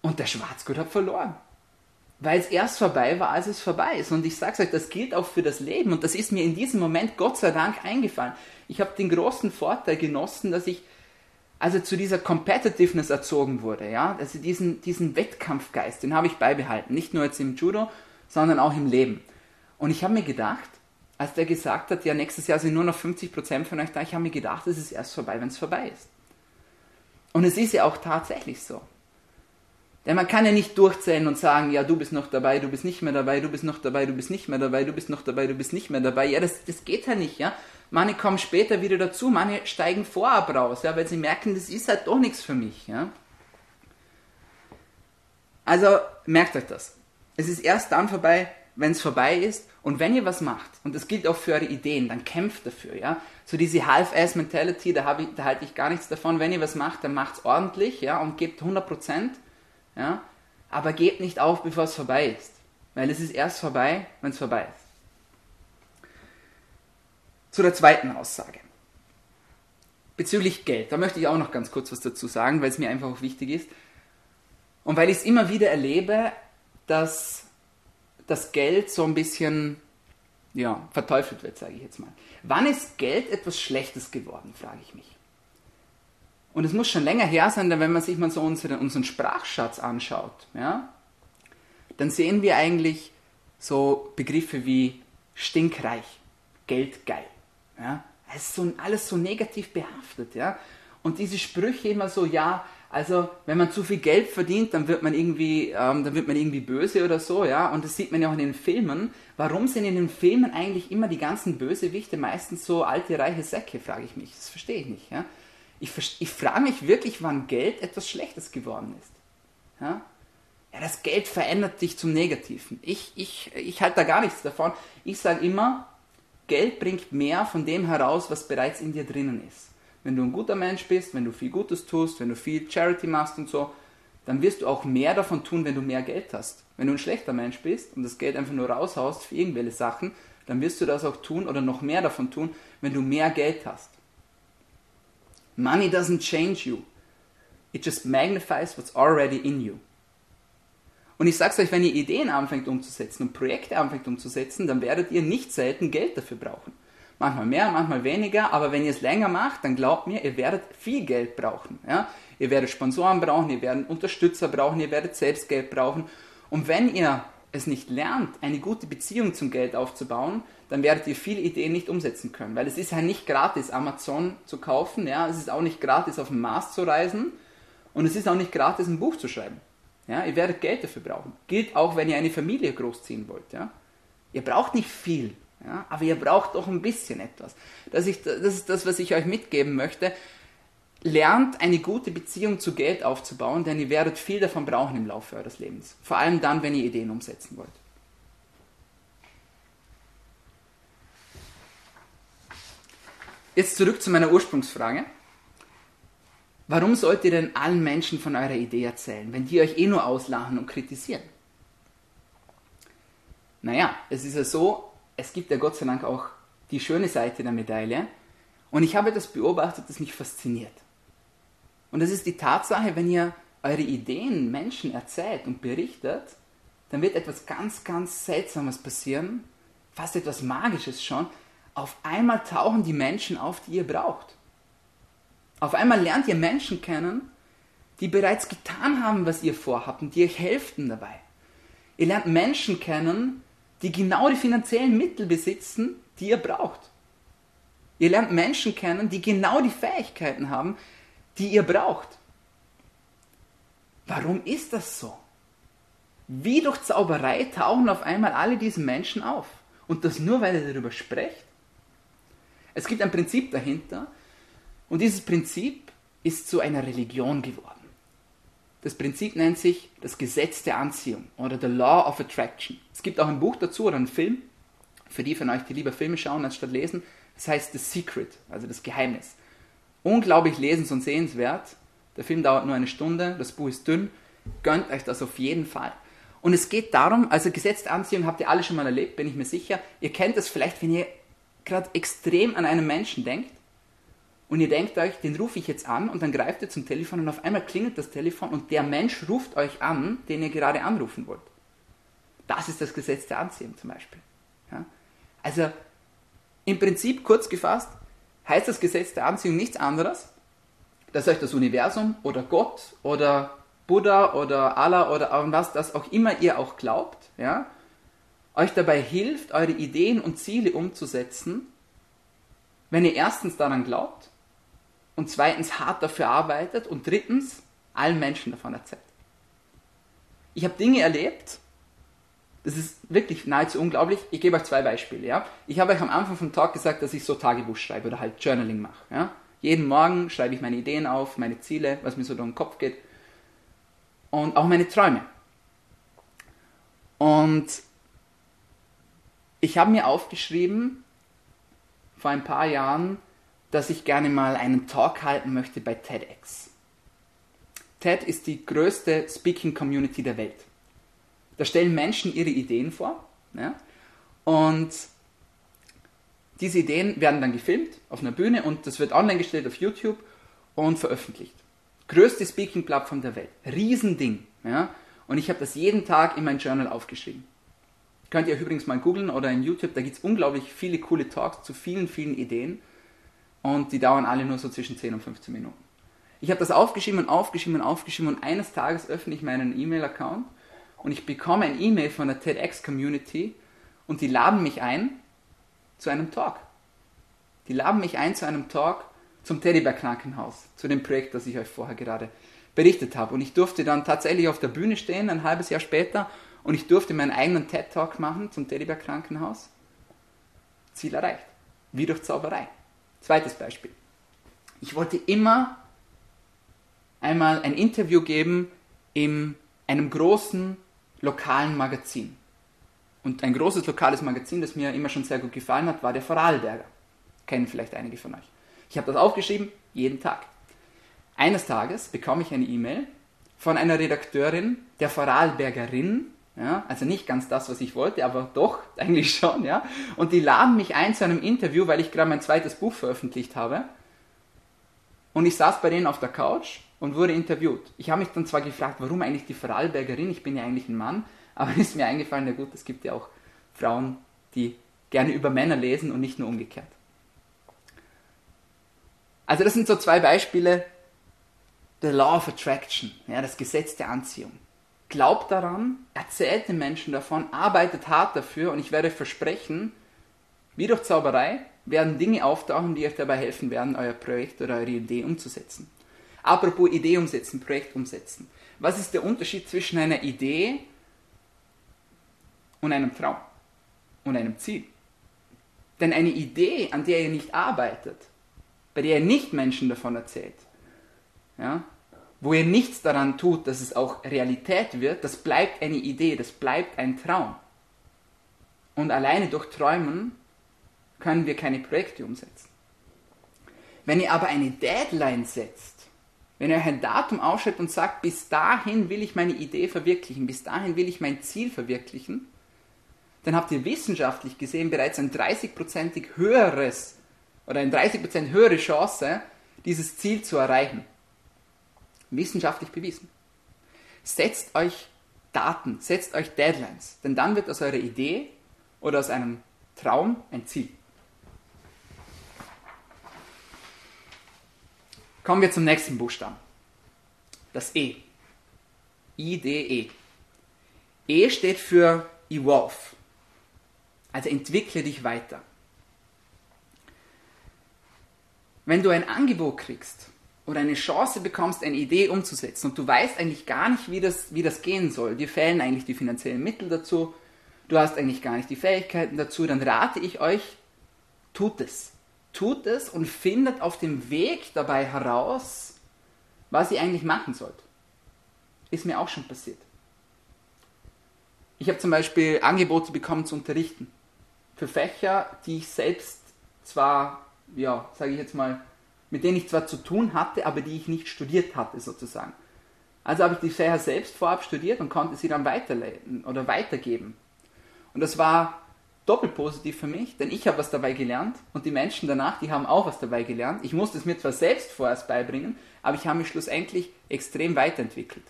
Und der Schwarzgurt hat verloren. Weil es erst vorbei war, als es vorbei ist. Und ich sage euch, das gilt auch für das Leben. Und das ist mir in diesem Moment Gott sei Dank eingefallen. Ich habe den großen Vorteil genossen, dass ich also zu dieser Competitiveness erzogen wurde. Ja? Also diesen, diesen Wettkampfgeist, den habe ich beibehalten. Nicht nur jetzt im Judo, sondern auch im Leben. Und ich habe mir gedacht, als der gesagt hat, ja, nächstes Jahr sind nur noch 50% von euch da, ich habe mir gedacht, es ist erst vorbei, wenn es vorbei ist. Und es ist ja auch tatsächlich so. Denn man kann ja nicht durchzählen und sagen, ja, du bist noch dabei, du bist nicht mehr dabei, du bist noch dabei, du bist nicht mehr dabei, du bist noch dabei, du bist nicht mehr dabei. Ja, das, das geht ja nicht, ja. Manche kommen später wieder dazu, manche steigen vorab raus, ja, weil sie merken, das ist halt doch nichts für mich, ja. Also, merkt euch das. Es ist erst dann vorbei, wenn es vorbei ist und wenn ihr was macht, und das gilt auch für eure Ideen, dann kämpft dafür, ja. So diese Half-Ass-Mentality, da, da halte ich gar nichts davon. Wenn ihr was macht, dann macht es ordentlich, ja, und gebt 100 Prozent ja? Aber gebt nicht auf, bevor es vorbei ist. Weil es ist erst vorbei, wenn es vorbei ist. Zu der zweiten Aussage. Bezüglich Geld. Da möchte ich auch noch ganz kurz was dazu sagen, weil es mir einfach auch wichtig ist. Und weil ich es immer wieder erlebe, dass das Geld so ein bisschen ja, verteufelt wird, sage ich jetzt mal. Wann ist Geld etwas Schlechtes geworden, frage ich mich. Und es muss schon länger her sein, denn wenn man sich mal so unseren, unseren Sprachschatz anschaut, ja, dann sehen wir eigentlich so Begriffe wie stinkreich, geldgeil. Ja. Es ist so, alles so negativ behaftet. Ja. Und diese Sprüche immer so, ja, also wenn man zu viel Geld verdient, dann wird man irgendwie, ähm, dann wird man irgendwie böse oder so, ja. Und das sieht man ja auch in den Filmen. Warum sind in den Filmen eigentlich immer die ganzen Bösewichte meistens so alte reiche Säcke, frage ich mich. Das verstehe ich nicht, ja. Ich, ich frage mich wirklich, wann Geld etwas Schlechtes geworden ist. Ja? ja, das Geld verändert dich zum Negativen. Ich, ich, ich halte da gar nichts davon. Ich sage immer, Geld bringt mehr von dem heraus, was bereits in dir drinnen ist. Wenn du ein guter Mensch bist, wenn du viel Gutes tust, wenn du viel Charity machst und so, dann wirst du auch mehr davon tun, wenn du mehr Geld hast. Wenn du ein schlechter Mensch bist und das Geld einfach nur raushaust für irgendwelche Sachen, dann wirst du das auch tun oder noch mehr davon tun, wenn du mehr Geld hast. Money doesn't change you. It just magnifies what's already in you. Und ich sag's euch, wenn ihr Ideen anfängt umzusetzen und Projekte anfängt umzusetzen, dann werdet ihr nicht selten Geld dafür brauchen. Manchmal mehr, manchmal weniger, aber wenn ihr es länger macht, dann glaubt mir, ihr werdet viel Geld brauchen. Ja? Ihr werdet Sponsoren brauchen, ihr werdet Unterstützer brauchen, ihr werdet selbst Geld brauchen. Und wenn ihr es nicht lernt, eine gute Beziehung zum Geld aufzubauen, dann werdet ihr viele Ideen nicht umsetzen können. Weil es ist ja nicht gratis, Amazon zu kaufen, ja, es ist auch nicht gratis, auf den Mars zu reisen und es ist auch nicht gratis, ein Buch zu schreiben. Ja, ihr werdet Geld dafür brauchen. Gilt auch, wenn ihr eine Familie großziehen wollt. Ja. Ihr braucht nicht viel, ja, aber ihr braucht doch ein bisschen etwas. Das ist das, was ich euch mitgeben möchte. Lernt eine gute Beziehung zu Geld aufzubauen, denn ihr werdet viel davon brauchen im Laufe eures Lebens. Vor allem dann, wenn ihr Ideen umsetzen wollt. Jetzt zurück zu meiner Ursprungsfrage. Warum sollt ihr denn allen Menschen von eurer Idee erzählen, wenn die euch eh nur auslachen und kritisieren? Naja, es ist ja so, es gibt ja Gott sei Dank auch die schöne Seite der Medaille. Und ich habe etwas beobachtet, das mich fasziniert. Und das ist die Tatsache, wenn ihr eure Ideen Menschen erzählt und berichtet, dann wird etwas ganz, ganz Seltsames passieren, fast etwas Magisches schon, auf einmal tauchen die Menschen auf, die ihr braucht. Auf einmal lernt ihr Menschen kennen, die bereits getan haben, was ihr vorhabt und die euch helfen dabei. Ihr lernt Menschen kennen, die genau die finanziellen Mittel besitzen, die ihr braucht. Ihr lernt Menschen kennen, die genau die Fähigkeiten haben, die ihr braucht. Warum ist das so? Wie durch Zauberei tauchen auf einmal alle diese Menschen auf. Und das nur, weil ihr darüber sprecht? Es gibt ein Prinzip dahinter und dieses Prinzip ist zu einer Religion geworden. Das Prinzip nennt sich das Gesetz der Anziehung oder The Law of Attraction. Es gibt auch ein Buch dazu oder einen Film, für die von euch, die lieber Filme schauen als statt lesen. Das heißt The Secret, also das Geheimnis. Unglaublich lesens- und sehenswert. Der Film dauert nur eine Stunde, das Buch ist dünn. Gönnt euch das auf jeden Fall. Und es geht darum, also Gesetz der Anziehung habt ihr alle schon mal erlebt, bin ich mir sicher. Ihr kennt das vielleicht, wenn ihr gerade extrem an einen Menschen denkt und ihr denkt euch, den rufe ich jetzt an und dann greift ihr zum Telefon und auf einmal klingelt das Telefon und der Mensch ruft euch an, den ihr gerade anrufen wollt. Das ist das Gesetz der Anziehung zum Beispiel. Ja? Also im Prinzip kurz gefasst heißt das Gesetz der Anziehung nichts anderes, dass euch das Universum oder Gott oder Buddha oder Allah oder was das auch immer ihr auch glaubt, ja, euch dabei hilft, eure Ideen und Ziele umzusetzen, wenn ihr erstens daran glaubt und zweitens hart dafür arbeitet und drittens allen Menschen davon erzählt. Ich habe Dinge erlebt, das ist wirklich nahezu unglaublich. Ich gebe euch zwei Beispiele. Ja? Ich habe euch am Anfang vom Talk gesagt, dass ich so Tagebuch schreibe oder halt Journaling mache. Ja? Jeden Morgen schreibe ich meine Ideen auf, meine Ziele, was mir so durch den Kopf geht und auch meine Träume. Und ich habe mir aufgeschrieben vor ein paar Jahren, dass ich gerne mal einen Talk halten möchte bei TEDx. TED ist die größte Speaking Community der Welt. Da stellen Menschen ihre Ideen vor ja, und diese Ideen werden dann gefilmt auf einer Bühne und das wird online gestellt auf YouTube und veröffentlicht. Größte Speaking-Plattform der Welt. Riesending. Ja? Und ich habe das jeden Tag in mein Journal aufgeschrieben. Könnt ihr übrigens mal googeln oder in YouTube, da gibt es unglaublich viele coole Talks zu vielen, vielen Ideen. Und die dauern alle nur so zwischen 10 und 15 Minuten. Ich habe das aufgeschrieben und aufgeschrieben und aufgeschrieben und eines Tages öffne ich meinen E-Mail-Account und ich bekomme ein E-Mail von der TEDx-Community und die laden mich ein zu einem Talk. Die laden mich ein zu einem Talk zum Teddybär-Krankenhaus, zu dem Projekt, das ich euch vorher gerade berichtet habe. Und ich durfte dann tatsächlich auf der Bühne stehen, ein halbes Jahr später, und ich durfte meinen eigenen TED-Talk machen zum Teddybär-Krankenhaus. Ziel erreicht. Wie durch Zauberei. Zweites Beispiel. Ich wollte immer einmal ein Interview geben in einem großen lokalen Magazin. Und ein großes lokales Magazin, das mir immer schon sehr gut gefallen hat, war der Vorarlberger. Kennen vielleicht einige von euch. Ich habe das aufgeschrieben, jeden Tag. Eines Tages bekomme ich eine E-Mail von einer Redakteurin der Vorarlbergerin, ja, also nicht ganz das, was ich wollte, aber doch eigentlich schon, ja. Und die laden mich ein zu einem Interview, weil ich gerade mein zweites Buch veröffentlicht habe. Und ich saß bei denen auf der Couch und wurde interviewt. Ich habe mich dann zwar gefragt, warum eigentlich die Vorarlbergerin, ich bin ja eigentlich ein Mann, aber ist mir eingefallen, na gut, es gibt ja auch Frauen, die gerne über Männer lesen und nicht nur umgekehrt. Also das sind so zwei Beispiele. The Law of Attraction, ja, das Gesetz der Anziehung. Glaubt daran, erzählt den Menschen davon, arbeitet hart dafür und ich werde versprechen, wie durch Zauberei werden Dinge auftauchen, die euch dabei helfen werden, euer Projekt oder eure Idee umzusetzen. Apropos Idee umsetzen, Projekt umsetzen. Was ist der Unterschied zwischen einer Idee und einem Traum und einem Ziel? Denn eine Idee, an der ihr nicht arbeitet, bei der ihr nicht Menschen davon erzählt, ja, wo ihr nichts daran tut, dass es auch Realität wird, das bleibt eine Idee, das bleibt ein Traum. Und alleine durch Träumen können wir keine Projekte umsetzen. Wenn ihr aber eine Deadline setzt, wenn ihr euch ein Datum aufschreibt und sagt, bis dahin will ich meine Idee verwirklichen, bis dahin will ich mein Ziel verwirklichen, dann habt ihr wissenschaftlich gesehen bereits ein 30%ig höheres oder eine 30% höhere Chance, dieses Ziel zu erreichen. Wissenschaftlich bewiesen. Setzt euch Daten, setzt euch Deadlines, denn dann wird aus eurer Idee oder aus einem Traum ein Ziel. Kommen wir zum nächsten Buchstaben. Das E. I-D-E. E steht für Evolve. Also entwickle dich weiter. wenn du ein Angebot kriegst oder eine Chance bekommst, eine Idee umzusetzen und du weißt eigentlich gar nicht, wie das, wie das gehen soll, dir fehlen eigentlich die finanziellen Mittel dazu, du hast eigentlich gar nicht die Fähigkeiten dazu, dann rate ich euch, tut es. Tut es und findet auf dem Weg dabei heraus, was ihr eigentlich machen sollt. Ist mir auch schon passiert. Ich habe zum Beispiel Angebote bekommen zu unterrichten. Für Fächer, die ich selbst zwar ja, sage ich jetzt mal, mit denen ich zwar zu tun hatte, aber die ich nicht studiert hatte sozusagen. Also habe ich die Fächer selbst vorab studiert und konnte sie dann weiterleiten oder weitergeben. Und das war doppelt positiv für mich, denn ich habe was dabei gelernt und die Menschen danach, die haben auch was dabei gelernt. Ich musste es mir zwar selbst vorerst beibringen, aber ich habe mich schlussendlich extrem weiterentwickelt.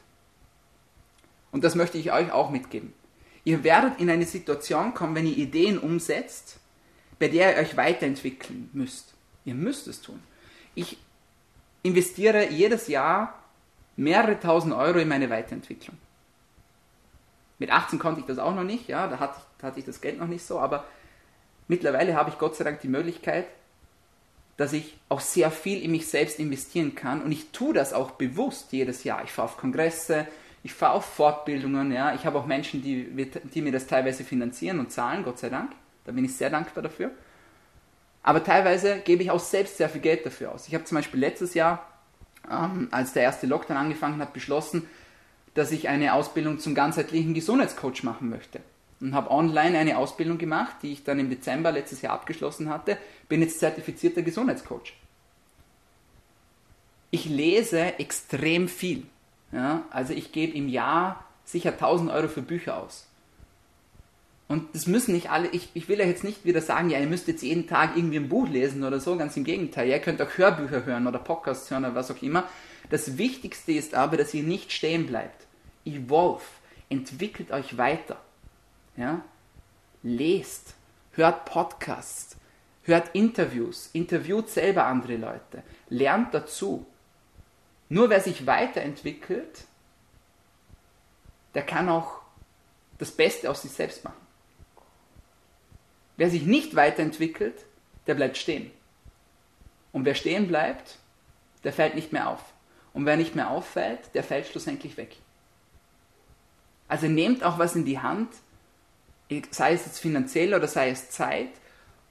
Und das möchte ich euch auch mitgeben. Ihr werdet in eine Situation kommen, wenn ihr Ideen umsetzt, bei der ihr euch weiterentwickeln müsst. Ihr müsst es tun. Ich investiere jedes Jahr mehrere tausend Euro in meine Weiterentwicklung. Mit 18 konnte ich das auch noch nicht, ja, da hatte, da hatte ich das Geld noch nicht so, aber mittlerweile habe ich Gott sei Dank die Möglichkeit, dass ich auch sehr viel in mich selbst investieren kann und ich tue das auch bewusst jedes Jahr. Ich fahre auf Kongresse, ich fahre auf Fortbildungen, ja, ich habe auch Menschen, die, die mir das teilweise finanzieren und zahlen, Gott sei Dank. Da bin ich sehr dankbar dafür. Aber teilweise gebe ich auch selbst sehr viel Geld dafür aus. Ich habe zum Beispiel letztes Jahr, ähm, als der erste Lockdown angefangen hat, beschlossen, dass ich eine Ausbildung zum ganzheitlichen Gesundheitscoach machen möchte. Und habe online eine Ausbildung gemacht, die ich dann im Dezember letztes Jahr abgeschlossen hatte. Bin jetzt zertifizierter Gesundheitscoach. Ich lese extrem viel. Ja? Also ich gebe im Jahr sicher 1000 Euro für Bücher aus. Und das müssen nicht alle, ich, ich will ja jetzt nicht wieder sagen, ja, ihr müsst jetzt jeden Tag irgendwie ein Buch lesen oder so, ganz im Gegenteil. Ihr könnt auch Hörbücher hören oder Podcasts hören oder was auch immer. Das Wichtigste ist aber, dass ihr nicht stehen bleibt. Evolve, entwickelt euch weiter. Ja? Lest, hört Podcasts, hört Interviews, interviewt selber andere Leute, lernt dazu. Nur wer sich weiterentwickelt, der kann auch das Beste aus sich selbst machen. Wer sich nicht weiterentwickelt, der bleibt stehen. Und wer stehen bleibt, der fällt nicht mehr auf. Und wer nicht mehr auffällt, der fällt schlussendlich weg. Also nehmt auch was in die Hand, sei es jetzt finanziell oder sei es Zeit,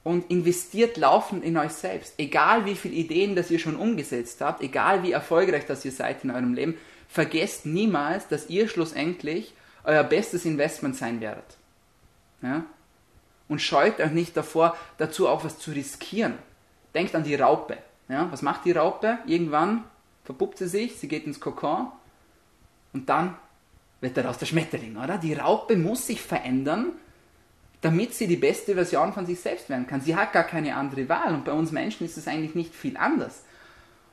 und investiert laufend in euch selbst. Egal wie viele Ideen das ihr schon umgesetzt habt, egal wie erfolgreich das ihr seid in eurem Leben, vergesst niemals, dass ihr schlussendlich euer bestes Investment sein werdet. Ja? Und scheut euch nicht davor, dazu auch was zu riskieren. Denkt an die Raupe. Ja? Was macht die Raupe? Irgendwann verpuppt sie sich, sie geht ins Kokon und dann wird daraus der Schmetterling, oder? Die Raupe muss sich verändern, damit sie die beste Version von sich selbst werden kann. Sie hat gar keine andere Wahl und bei uns Menschen ist es eigentlich nicht viel anders.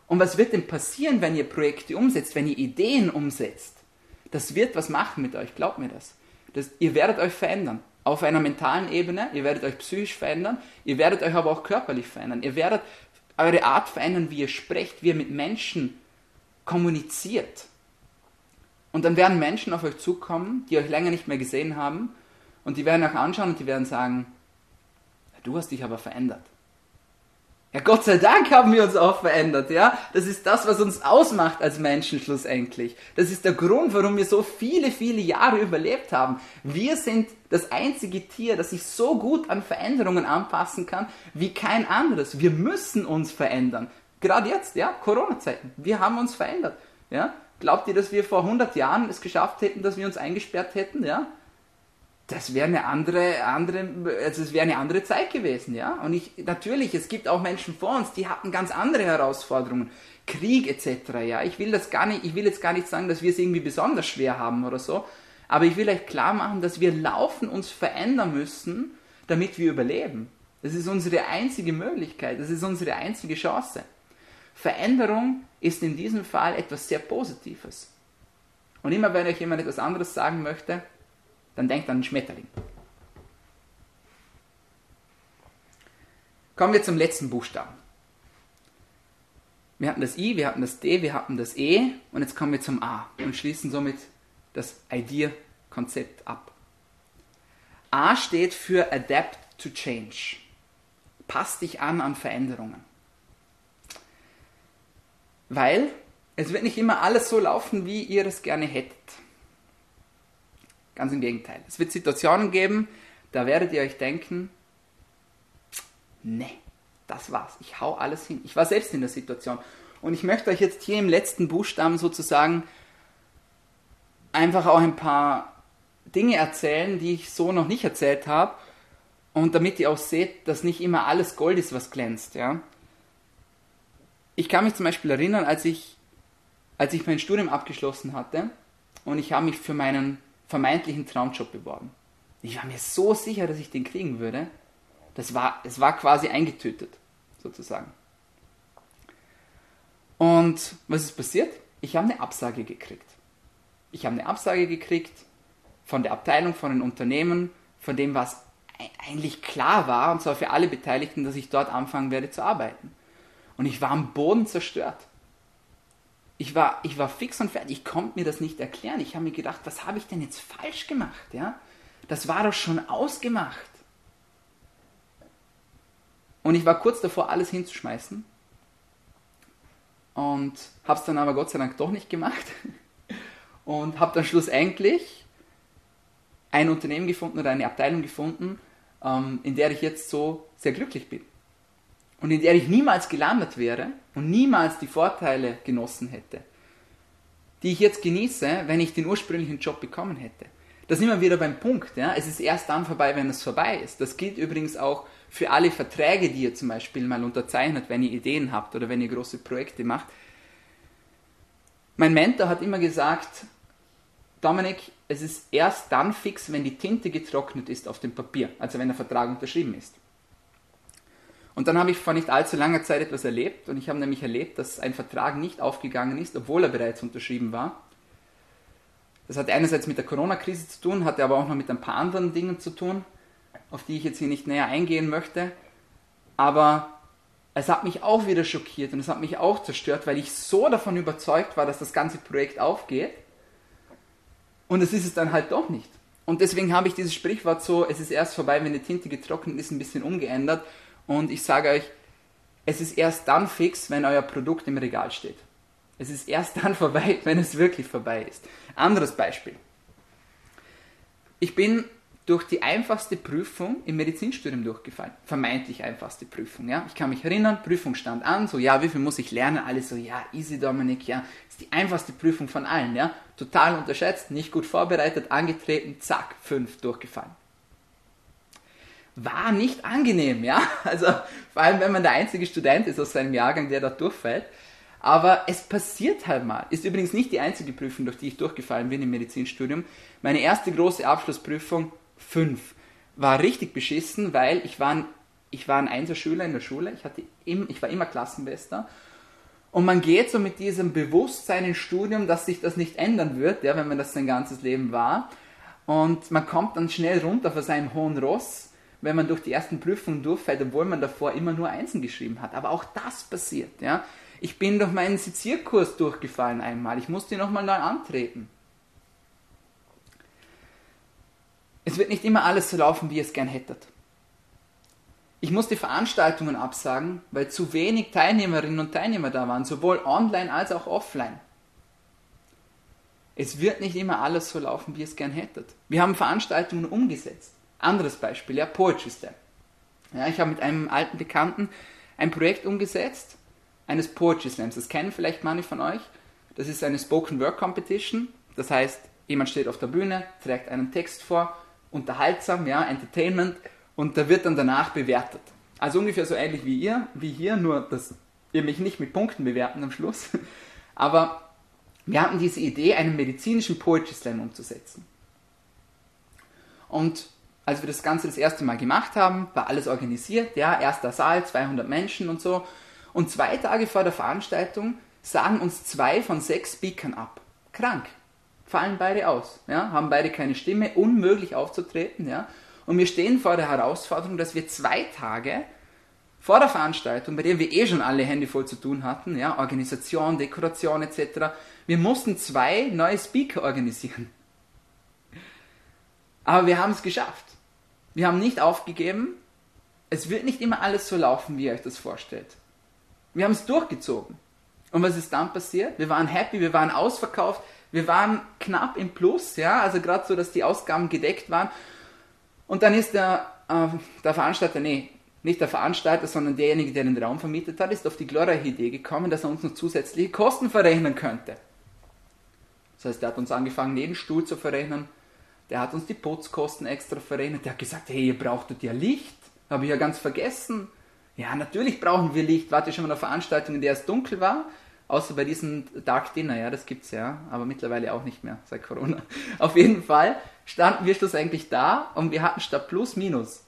Und was wird denn passieren, wenn ihr Projekte umsetzt, wenn ihr Ideen umsetzt? Das wird was machen mit euch, glaubt mir das. das ihr werdet euch verändern. Auf einer mentalen Ebene, ihr werdet euch psychisch verändern, ihr werdet euch aber auch körperlich verändern. Ihr werdet eure Art verändern, wie ihr sprecht, wie ihr mit Menschen kommuniziert. Und dann werden Menschen auf euch zukommen, die euch länger nicht mehr gesehen haben und die werden euch anschauen und die werden sagen, du hast dich aber verändert. Ja, Gott sei Dank haben wir uns auch verändert, ja. Das ist das, was uns ausmacht als Menschen schlussendlich. Das ist der Grund, warum wir so viele, viele Jahre überlebt haben. Wir sind das einzige Tier, das sich so gut an Veränderungen anpassen kann wie kein anderes. Wir müssen uns verändern. Gerade jetzt, ja, Corona-Zeiten. Wir haben uns verändert, ja. Glaubt ihr, dass wir vor 100 Jahren es geschafft hätten, dass wir uns eingesperrt hätten, ja? das wäre eine andere, andere, also es wäre eine andere Zeit gewesen, ja. Und ich, natürlich, es gibt auch Menschen vor uns, die hatten ganz andere Herausforderungen, Krieg etc. Ja, ich will das gar nicht, ich will jetzt gar nicht sagen, dass wir es irgendwie besonders schwer haben oder so, aber ich will euch klar machen, dass wir laufen uns verändern müssen, damit wir überleben. Das ist unsere einzige Möglichkeit, das ist unsere einzige Chance. Veränderung ist in diesem Fall etwas sehr Positives. Und immer wenn euch jemand etwas anderes sagen möchte, dann denkt an den Schmetterling. Kommen wir zum letzten Buchstaben. Wir hatten das I, wir hatten das D, wir hatten das E und jetzt kommen wir zum A und schließen somit das Idea-Konzept ab. A steht für Adapt to Change. Pass dich an an Veränderungen. Weil es wird nicht immer alles so laufen, wie ihr es gerne hättet. Ganz im Gegenteil. Es wird Situationen geben, da werdet ihr euch denken, ne, das war's. Ich hau alles hin. Ich war selbst in der Situation. Und ich möchte euch jetzt hier im letzten Buchstaben sozusagen einfach auch ein paar Dinge erzählen, die ich so noch nicht erzählt habe. Und damit ihr auch seht, dass nicht immer alles Gold ist, was glänzt. Ja? Ich kann mich zum Beispiel erinnern, als ich, als ich mein Studium abgeschlossen hatte und ich habe mich für meinen vermeintlichen Traumjob beworben. Ich war mir so sicher, dass ich den kriegen würde. Das war, es war quasi eingetötet, sozusagen. Und was ist passiert? Ich habe eine Absage gekriegt. Ich habe eine Absage gekriegt von der Abteilung, von den Unternehmen, von dem, was eigentlich klar war, und zwar für alle Beteiligten, dass ich dort anfangen werde zu arbeiten. Und ich war am Boden zerstört. Ich war, ich war fix und fertig. Ich konnte mir das nicht erklären. Ich habe mir gedacht, was habe ich denn jetzt falsch gemacht? Ja? Das war doch schon ausgemacht. Und ich war kurz davor, alles hinzuschmeißen. Und habe es dann aber Gott sei Dank doch nicht gemacht. Und habe dann schlussendlich ein Unternehmen gefunden oder eine Abteilung gefunden, ähm, in der ich jetzt so sehr glücklich bin. Und in der ich niemals gelandet wäre und niemals die Vorteile genossen hätte, die ich jetzt genieße, wenn ich den ursprünglichen Job bekommen hätte. Da sind wir wieder beim Punkt. Ja? Es ist erst dann vorbei, wenn es vorbei ist. Das gilt übrigens auch für alle Verträge, die ihr zum Beispiel mal unterzeichnet, wenn ihr Ideen habt oder wenn ihr große Projekte macht. Mein Mentor hat immer gesagt, Dominik, es ist erst dann fix, wenn die Tinte getrocknet ist auf dem Papier, also wenn der Vertrag unterschrieben ist. Und dann habe ich vor nicht allzu langer Zeit etwas erlebt und ich habe nämlich erlebt, dass ein Vertrag nicht aufgegangen ist, obwohl er bereits unterschrieben war. Das hat einerseits mit der Corona-Krise zu tun, hatte aber auch noch mit ein paar anderen Dingen zu tun, auf die ich jetzt hier nicht näher eingehen möchte. Aber es hat mich auch wieder schockiert und es hat mich auch zerstört, weil ich so davon überzeugt war, dass das ganze Projekt aufgeht. Und es ist es dann halt doch nicht. Und deswegen habe ich dieses Sprichwort so, es ist erst vorbei, wenn die Tinte getrocknet ist, ein bisschen umgeändert. Und ich sage euch, es ist erst dann fix, wenn euer Produkt im Regal steht. Es ist erst dann vorbei, wenn es wirklich vorbei ist. Anderes Beispiel. Ich bin durch die einfachste Prüfung im Medizinstudium durchgefallen. Vermeintlich einfachste Prüfung, ja. Ich kann mich erinnern, Prüfung stand an, so, ja, wie viel muss ich lernen? Alle so, ja, easy Dominik, ja, ist die einfachste Prüfung von allen, ja. Total unterschätzt, nicht gut vorbereitet, angetreten, zack, fünf durchgefallen. War nicht angenehm, ja. Also, vor allem, wenn man der einzige Student ist aus seinem Jahrgang, der da durchfällt. Aber es passiert halt mal. Ist übrigens nicht die einzige Prüfung, durch die ich durchgefallen bin im Medizinstudium. Meine erste große Abschlussprüfung 5. War richtig beschissen, weil ich war ein, ich war ein Einserschüler in der Schule, ich, hatte im, ich war immer Klassenbester. Und man geht so mit diesem Bewusstsein ins Studium, dass sich das nicht ändern wird, ja, wenn man das sein ganzes Leben war. Und man kommt dann schnell runter von seinem hohen Ross, wenn man durch die ersten Prüfungen durchfällt, obwohl man davor immer nur Einsen geschrieben hat. Aber auch das passiert. Ja. Ich bin durch meinen Sezierkurs durchgefallen einmal. Ich musste nochmal neu antreten. Es wird nicht immer alles so laufen, wie ihr es gern hättet. Ich musste Veranstaltungen absagen, weil zu wenig Teilnehmerinnen und Teilnehmer da waren, sowohl online als auch offline. Es wird nicht immer alles so laufen, wie ihr es gern hättet. Wir haben Veranstaltungen umgesetzt. Anderes Beispiel, ja, Poetry Slam. Ja, ich habe mit einem alten Bekannten ein Projekt umgesetzt, eines Poetry Slams. Das kennen vielleicht manche von euch. Das ist eine Spoken Word Competition. Das heißt, jemand steht auf der Bühne, trägt einen Text vor unterhaltsam, ja, Entertainment und da wird dann danach bewertet. Also ungefähr so ähnlich wie ihr, wie hier, nur dass ihr mich nicht mit Punkten bewerten am Schluss. Aber wir hatten diese Idee, einen medizinischen Poetry Slam umzusetzen. Und als wir das Ganze das erste Mal gemacht haben, war alles organisiert, ja, erster Saal, 200 Menschen und so. Und zwei Tage vor der Veranstaltung sagen uns zwei von sechs Speakern ab. Krank fallen beide aus, ja, haben beide keine Stimme, unmöglich aufzutreten, ja. Und wir stehen vor der Herausforderung, dass wir zwei Tage vor der Veranstaltung, bei der wir eh schon alle Hände voll zu tun hatten, ja, Organisation, Dekoration etc., wir mussten zwei neue Speaker organisieren. Aber wir haben es geschafft. Wir haben nicht aufgegeben. Es wird nicht immer alles so laufen, wie ihr euch das vorstellt. Wir haben es durchgezogen. Und was ist dann passiert? Wir waren happy, wir waren ausverkauft, wir waren knapp im Plus, ja, also gerade so, dass die Ausgaben gedeckt waren. Und dann ist der, äh, der Veranstalter, nee, nicht der Veranstalter, sondern derjenige, der den Raum vermietet hat, ist auf die glorreiche Idee gekommen, dass er uns noch zusätzliche Kosten verrechnen könnte. Das heißt, er hat uns angefangen, jeden Stuhl zu verrechnen. Der hat uns die Putzkosten extra verrechnet. Der hat gesagt, hey, ihr brauchtet ja Licht. Habe ich ja ganz vergessen. Ja, natürlich brauchen wir Licht. Warte schon mal eine Veranstaltung, in der es dunkel war Außer bei diesem Dark Dinner, ja, das gibt's ja, aber mittlerweile auch nicht mehr seit Corona. Auf jeden Fall standen wir schlussendlich da und wir hatten statt Plus Minus.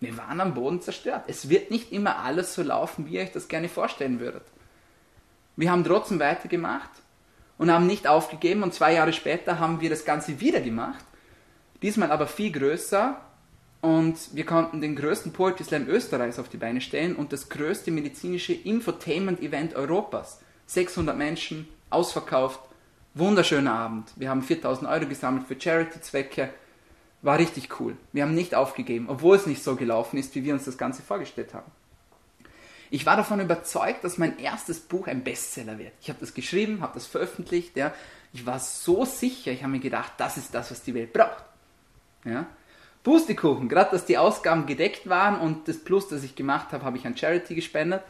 Wir waren am Boden zerstört. Es wird nicht immer alles so laufen, wie ihr euch das gerne vorstellen würdet. Wir haben trotzdem weitergemacht und haben nicht aufgegeben und zwei Jahre später haben wir das Ganze wieder gemacht. Diesmal aber viel größer und wir konnten den größten Poetry Slam Österreichs auf die Beine stellen und das größte medizinische Infotainment-Event Europas. 600 Menschen, ausverkauft, wunderschöner Abend. Wir haben 4000 Euro gesammelt für Charity-Zwecke. War richtig cool. Wir haben nicht aufgegeben, obwohl es nicht so gelaufen ist, wie wir uns das Ganze vorgestellt haben. Ich war davon überzeugt, dass mein erstes Buch ein Bestseller wird. Ich habe das geschrieben, habe das veröffentlicht. Ja. Ich war so sicher, ich habe mir gedacht, das ist das, was die Welt braucht. Ja. Pustekuchen, gerade dass die Ausgaben gedeckt waren und das Plus, das ich gemacht habe, habe ich an Charity gespendet.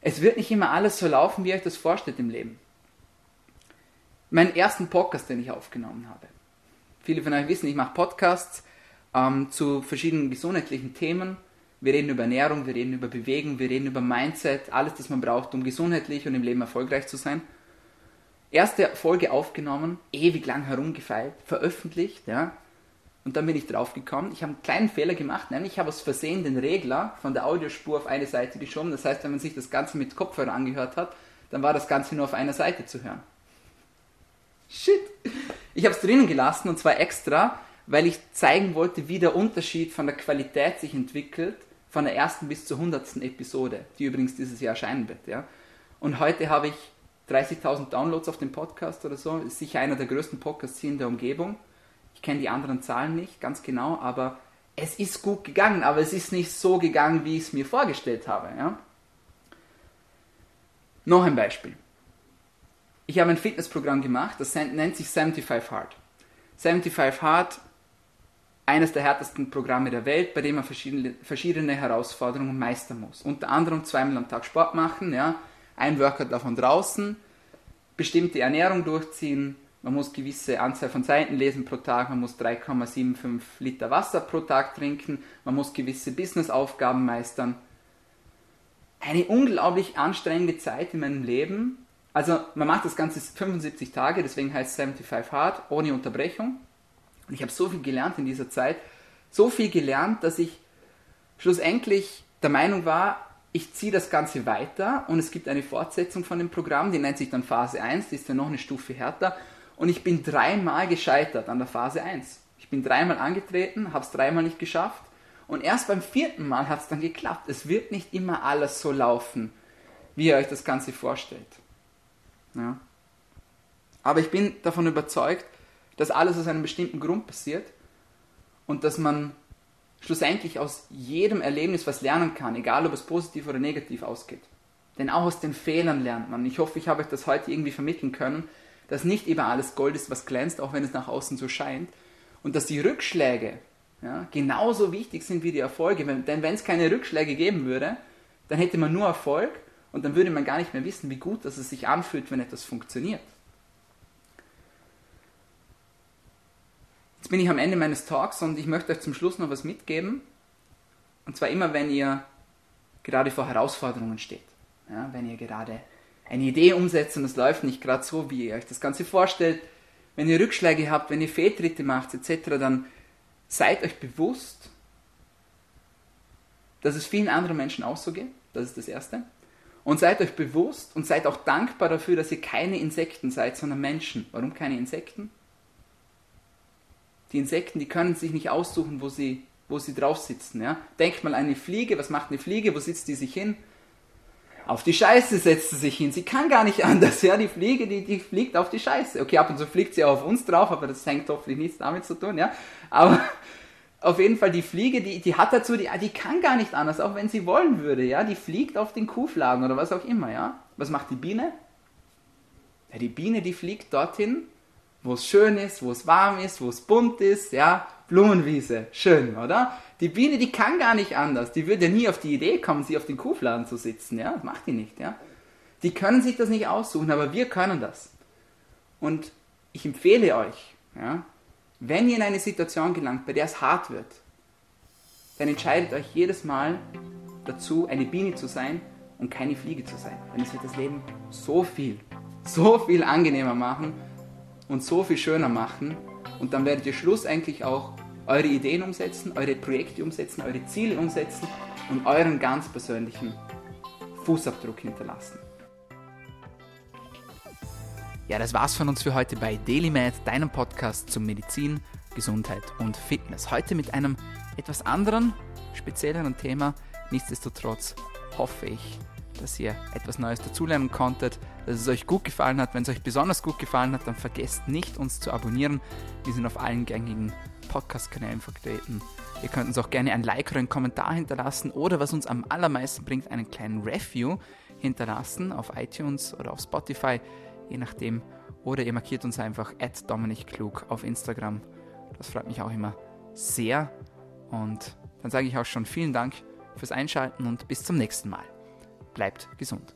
Es wird nicht immer alles so laufen, wie ihr euch das vorstellt im Leben. Meinen ersten Podcast, den ich aufgenommen habe. Viele von euch wissen, ich mache Podcasts ähm, zu verschiedenen gesundheitlichen Themen. Wir reden über Ernährung, wir reden über Bewegung, wir reden über Mindset, alles, das man braucht, um gesundheitlich und im Leben erfolgreich zu sein. Erste Folge aufgenommen, ewig lang herumgefeilt, veröffentlicht, ja. Und dann bin ich draufgekommen, ich habe einen kleinen Fehler gemacht, nämlich ich habe aus Versehen den Regler von der Audiospur auf eine Seite geschoben. Das heißt, wenn man sich das Ganze mit Kopfhörer angehört hat, dann war das Ganze nur auf einer Seite zu hören. Shit! Ich habe es drinnen gelassen und zwar extra, weil ich zeigen wollte, wie der Unterschied von der Qualität sich entwickelt, von der ersten bis zur hundertsten Episode, die übrigens dieses Jahr erscheinen wird. Ja? Und heute habe ich 30.000 Downloads auf dem Podcast oder so, ist sicher einer der größten Podcasts hier in der Umgebung. Ich kenne die anderen Zahlen nicht ganz genau, aber es ist gut gegangen, aber es ist nicht so gegangen, wie ich es mir vorgestellt habe. Ja? Noch ein Beispiel. Ich habe ein Fitnessprogramm gemacht, das nennt sich 75 Hard. 75 Hard, eines der härtesten Programme der Welt, bei dem man verschiedene, verschiedene Herausforderungen meistern muss. Unter anderem zweimal am Tag Sport machen, ja, ein Workout davon draußen, bestimmte Ernährung durchziehen, man muss gewisse Anzahl von Seiten lesen pro Tag, man muss 3,75 Liter Wasser pro Tag trinken, man muss gewisse Businessaufgaben meistern. Eine unglaublich anstrengende Zeit in meinem Leben. Also man macht das Ganze 75 Tage, deswegen heißt es 75 Hard, ohne Unterbrechung. Und ich habe so viel gelernt in dieser Zeit, so viel gelernt, dass ich schlussendlich der Meinung war, ich ziehe das Ganze weiter und es gibt eine Fortsetzung von dem Programm, die nennt sich dann Phase 1, die ist dann noch eine Stufe härter und ich bin dreimal gescheitert an der Phase 1. Ich bin dreimal angetreten, habe es dreimal nicht geschafft. Und erst beim vierten Mal hat es dann geklappt. Es wird nicht immer alles so laufen, wie ihr euch das Ganze vorstellt. Ja. Aber ich bin davon überzeugt, dass alles aus einem bestimmten Grund passiert und dass man schlussendlich aus jedem Erlebnis was lernen kann, egal ob es positiv oder negativ ausgeht. Denn auch aus den Fehlern lernt man. Ich hoffe, ich habe euch das heute irgendwie vermitteln können, dass nicht immer alles Gold ist, was glänzt, auch wenn es nach außen so scheint. Und dass die Rückschläge ja, genauso wichtig sind wie die Erfolge. Denn wenn es keine Rückschläge geben würde, dann hätte man nur Erfolg und dann würde man gar nicht mehr wissen, wie gut dass es sich anfühlt, wenn etwas funktioniert. Jetzt bin ich am Ende meines Talks und ich möchte euch zum Schluss noch was mitgeben. Und zwar immer, wenn ihr gerade vor Herausforderungen steht. Ja, wenn ihr gerade eine Idee umsetzen, das läuft nicht gerade so, wie ihr euch das Ganze vorstellt. Wenn ihr Rückschläge habt, wenn ihr Fehltritte macht etc., dann seid euch bewusst, dass es vielen anderen Menschen auch so geht. Das ist das Erste. Und seid euch bewusst und seid auch dankbar dafür, dass ihr keine Insekten seid, sondern Menschen. Warum keine Insekten? Die Insekten, die können sich nicht aussuchen, wo sie, wo sie drauf sitzen. Ja? Denkt mal eine Fliege, was macht eine Fliege, wo sitzt die sich hin? Auf die Scheiße setzt sie sich hin. Sie kann gar nicht anders. Ja, die Fliege, die, die fliegt auf die Scheiße. Okay, ab und zu fliegt sie auch auf uns drauf, aber das hängt hoffentlich nichts damit zu tun. Ja, aber auf jeden Fall die Fliege, die, die hat dazu, die, die kann gar nicht anders, auch wenn sie wollen würde. Ja, die fliegt auf den Kuhfladen oder was auch immer. Ja, was macht die Biene? Ja, die Biene, die fliegt dorthin, wo es schön ist, wo es warm ist, wo es bunt ist. Ja, Blumenwiese, schön, oder? Die Biene, die kann gar nicht anders. Die würde nie auf die Idee kommen, sie auf den Kuhfladen zu sitzen. Ja, das macht die nicht. Ja, die können sich das nicht aussuchen, aber wir können das. Und ich empfehle euch, ja, wenn ihr in eine Situation gelangt, bei der es hart wird, dann entscheidet euch jedes Mal dazu, eine Biene zu sein und keine Fliege zu sein. Denn es wird das Leben so viel, so viel angenehmer machen und so viel schöner machen. Und dann werdet ihr schlussendlich auch eure Ideen umsetzen, eure Projekte umsetzen, eure Ziele umsetzen und euren ganz persönlichen Fußabdruck hinterlassen. Ja, das war's von uns für heute bei DailyMed, deinem Podcast zum Medizin, Gesundheit und Fitness. Heute mit einem etwas anderen, spezielleren Thema. Nichtsdestotrotz hoffe ich, dass ihr etwas Neues dazulernen konntet, dass es euch gut gefallen hat. Wenn es euch besonders gut gefallen hat, dann vergesst nicht, uns zu abonnieren. Wir sind auf allen gängigen Podcast-Kanälen vertreten. Ihr könnt uns auch gerne ein Like oder einen Kommentar hinterlassen oder was uns am allermeisten bringt, einen kleinen Review hinterlassen auf iTunes oder auf Spotify, je nachdem. Oder ihr markiert uns einfach at Klug auf Instagram. Das freut mich auch immer sehr. Und dann sage ich auch schon vielen Dank fürs Einschalten und bis zum nächsten Mal. Bleibt gesund.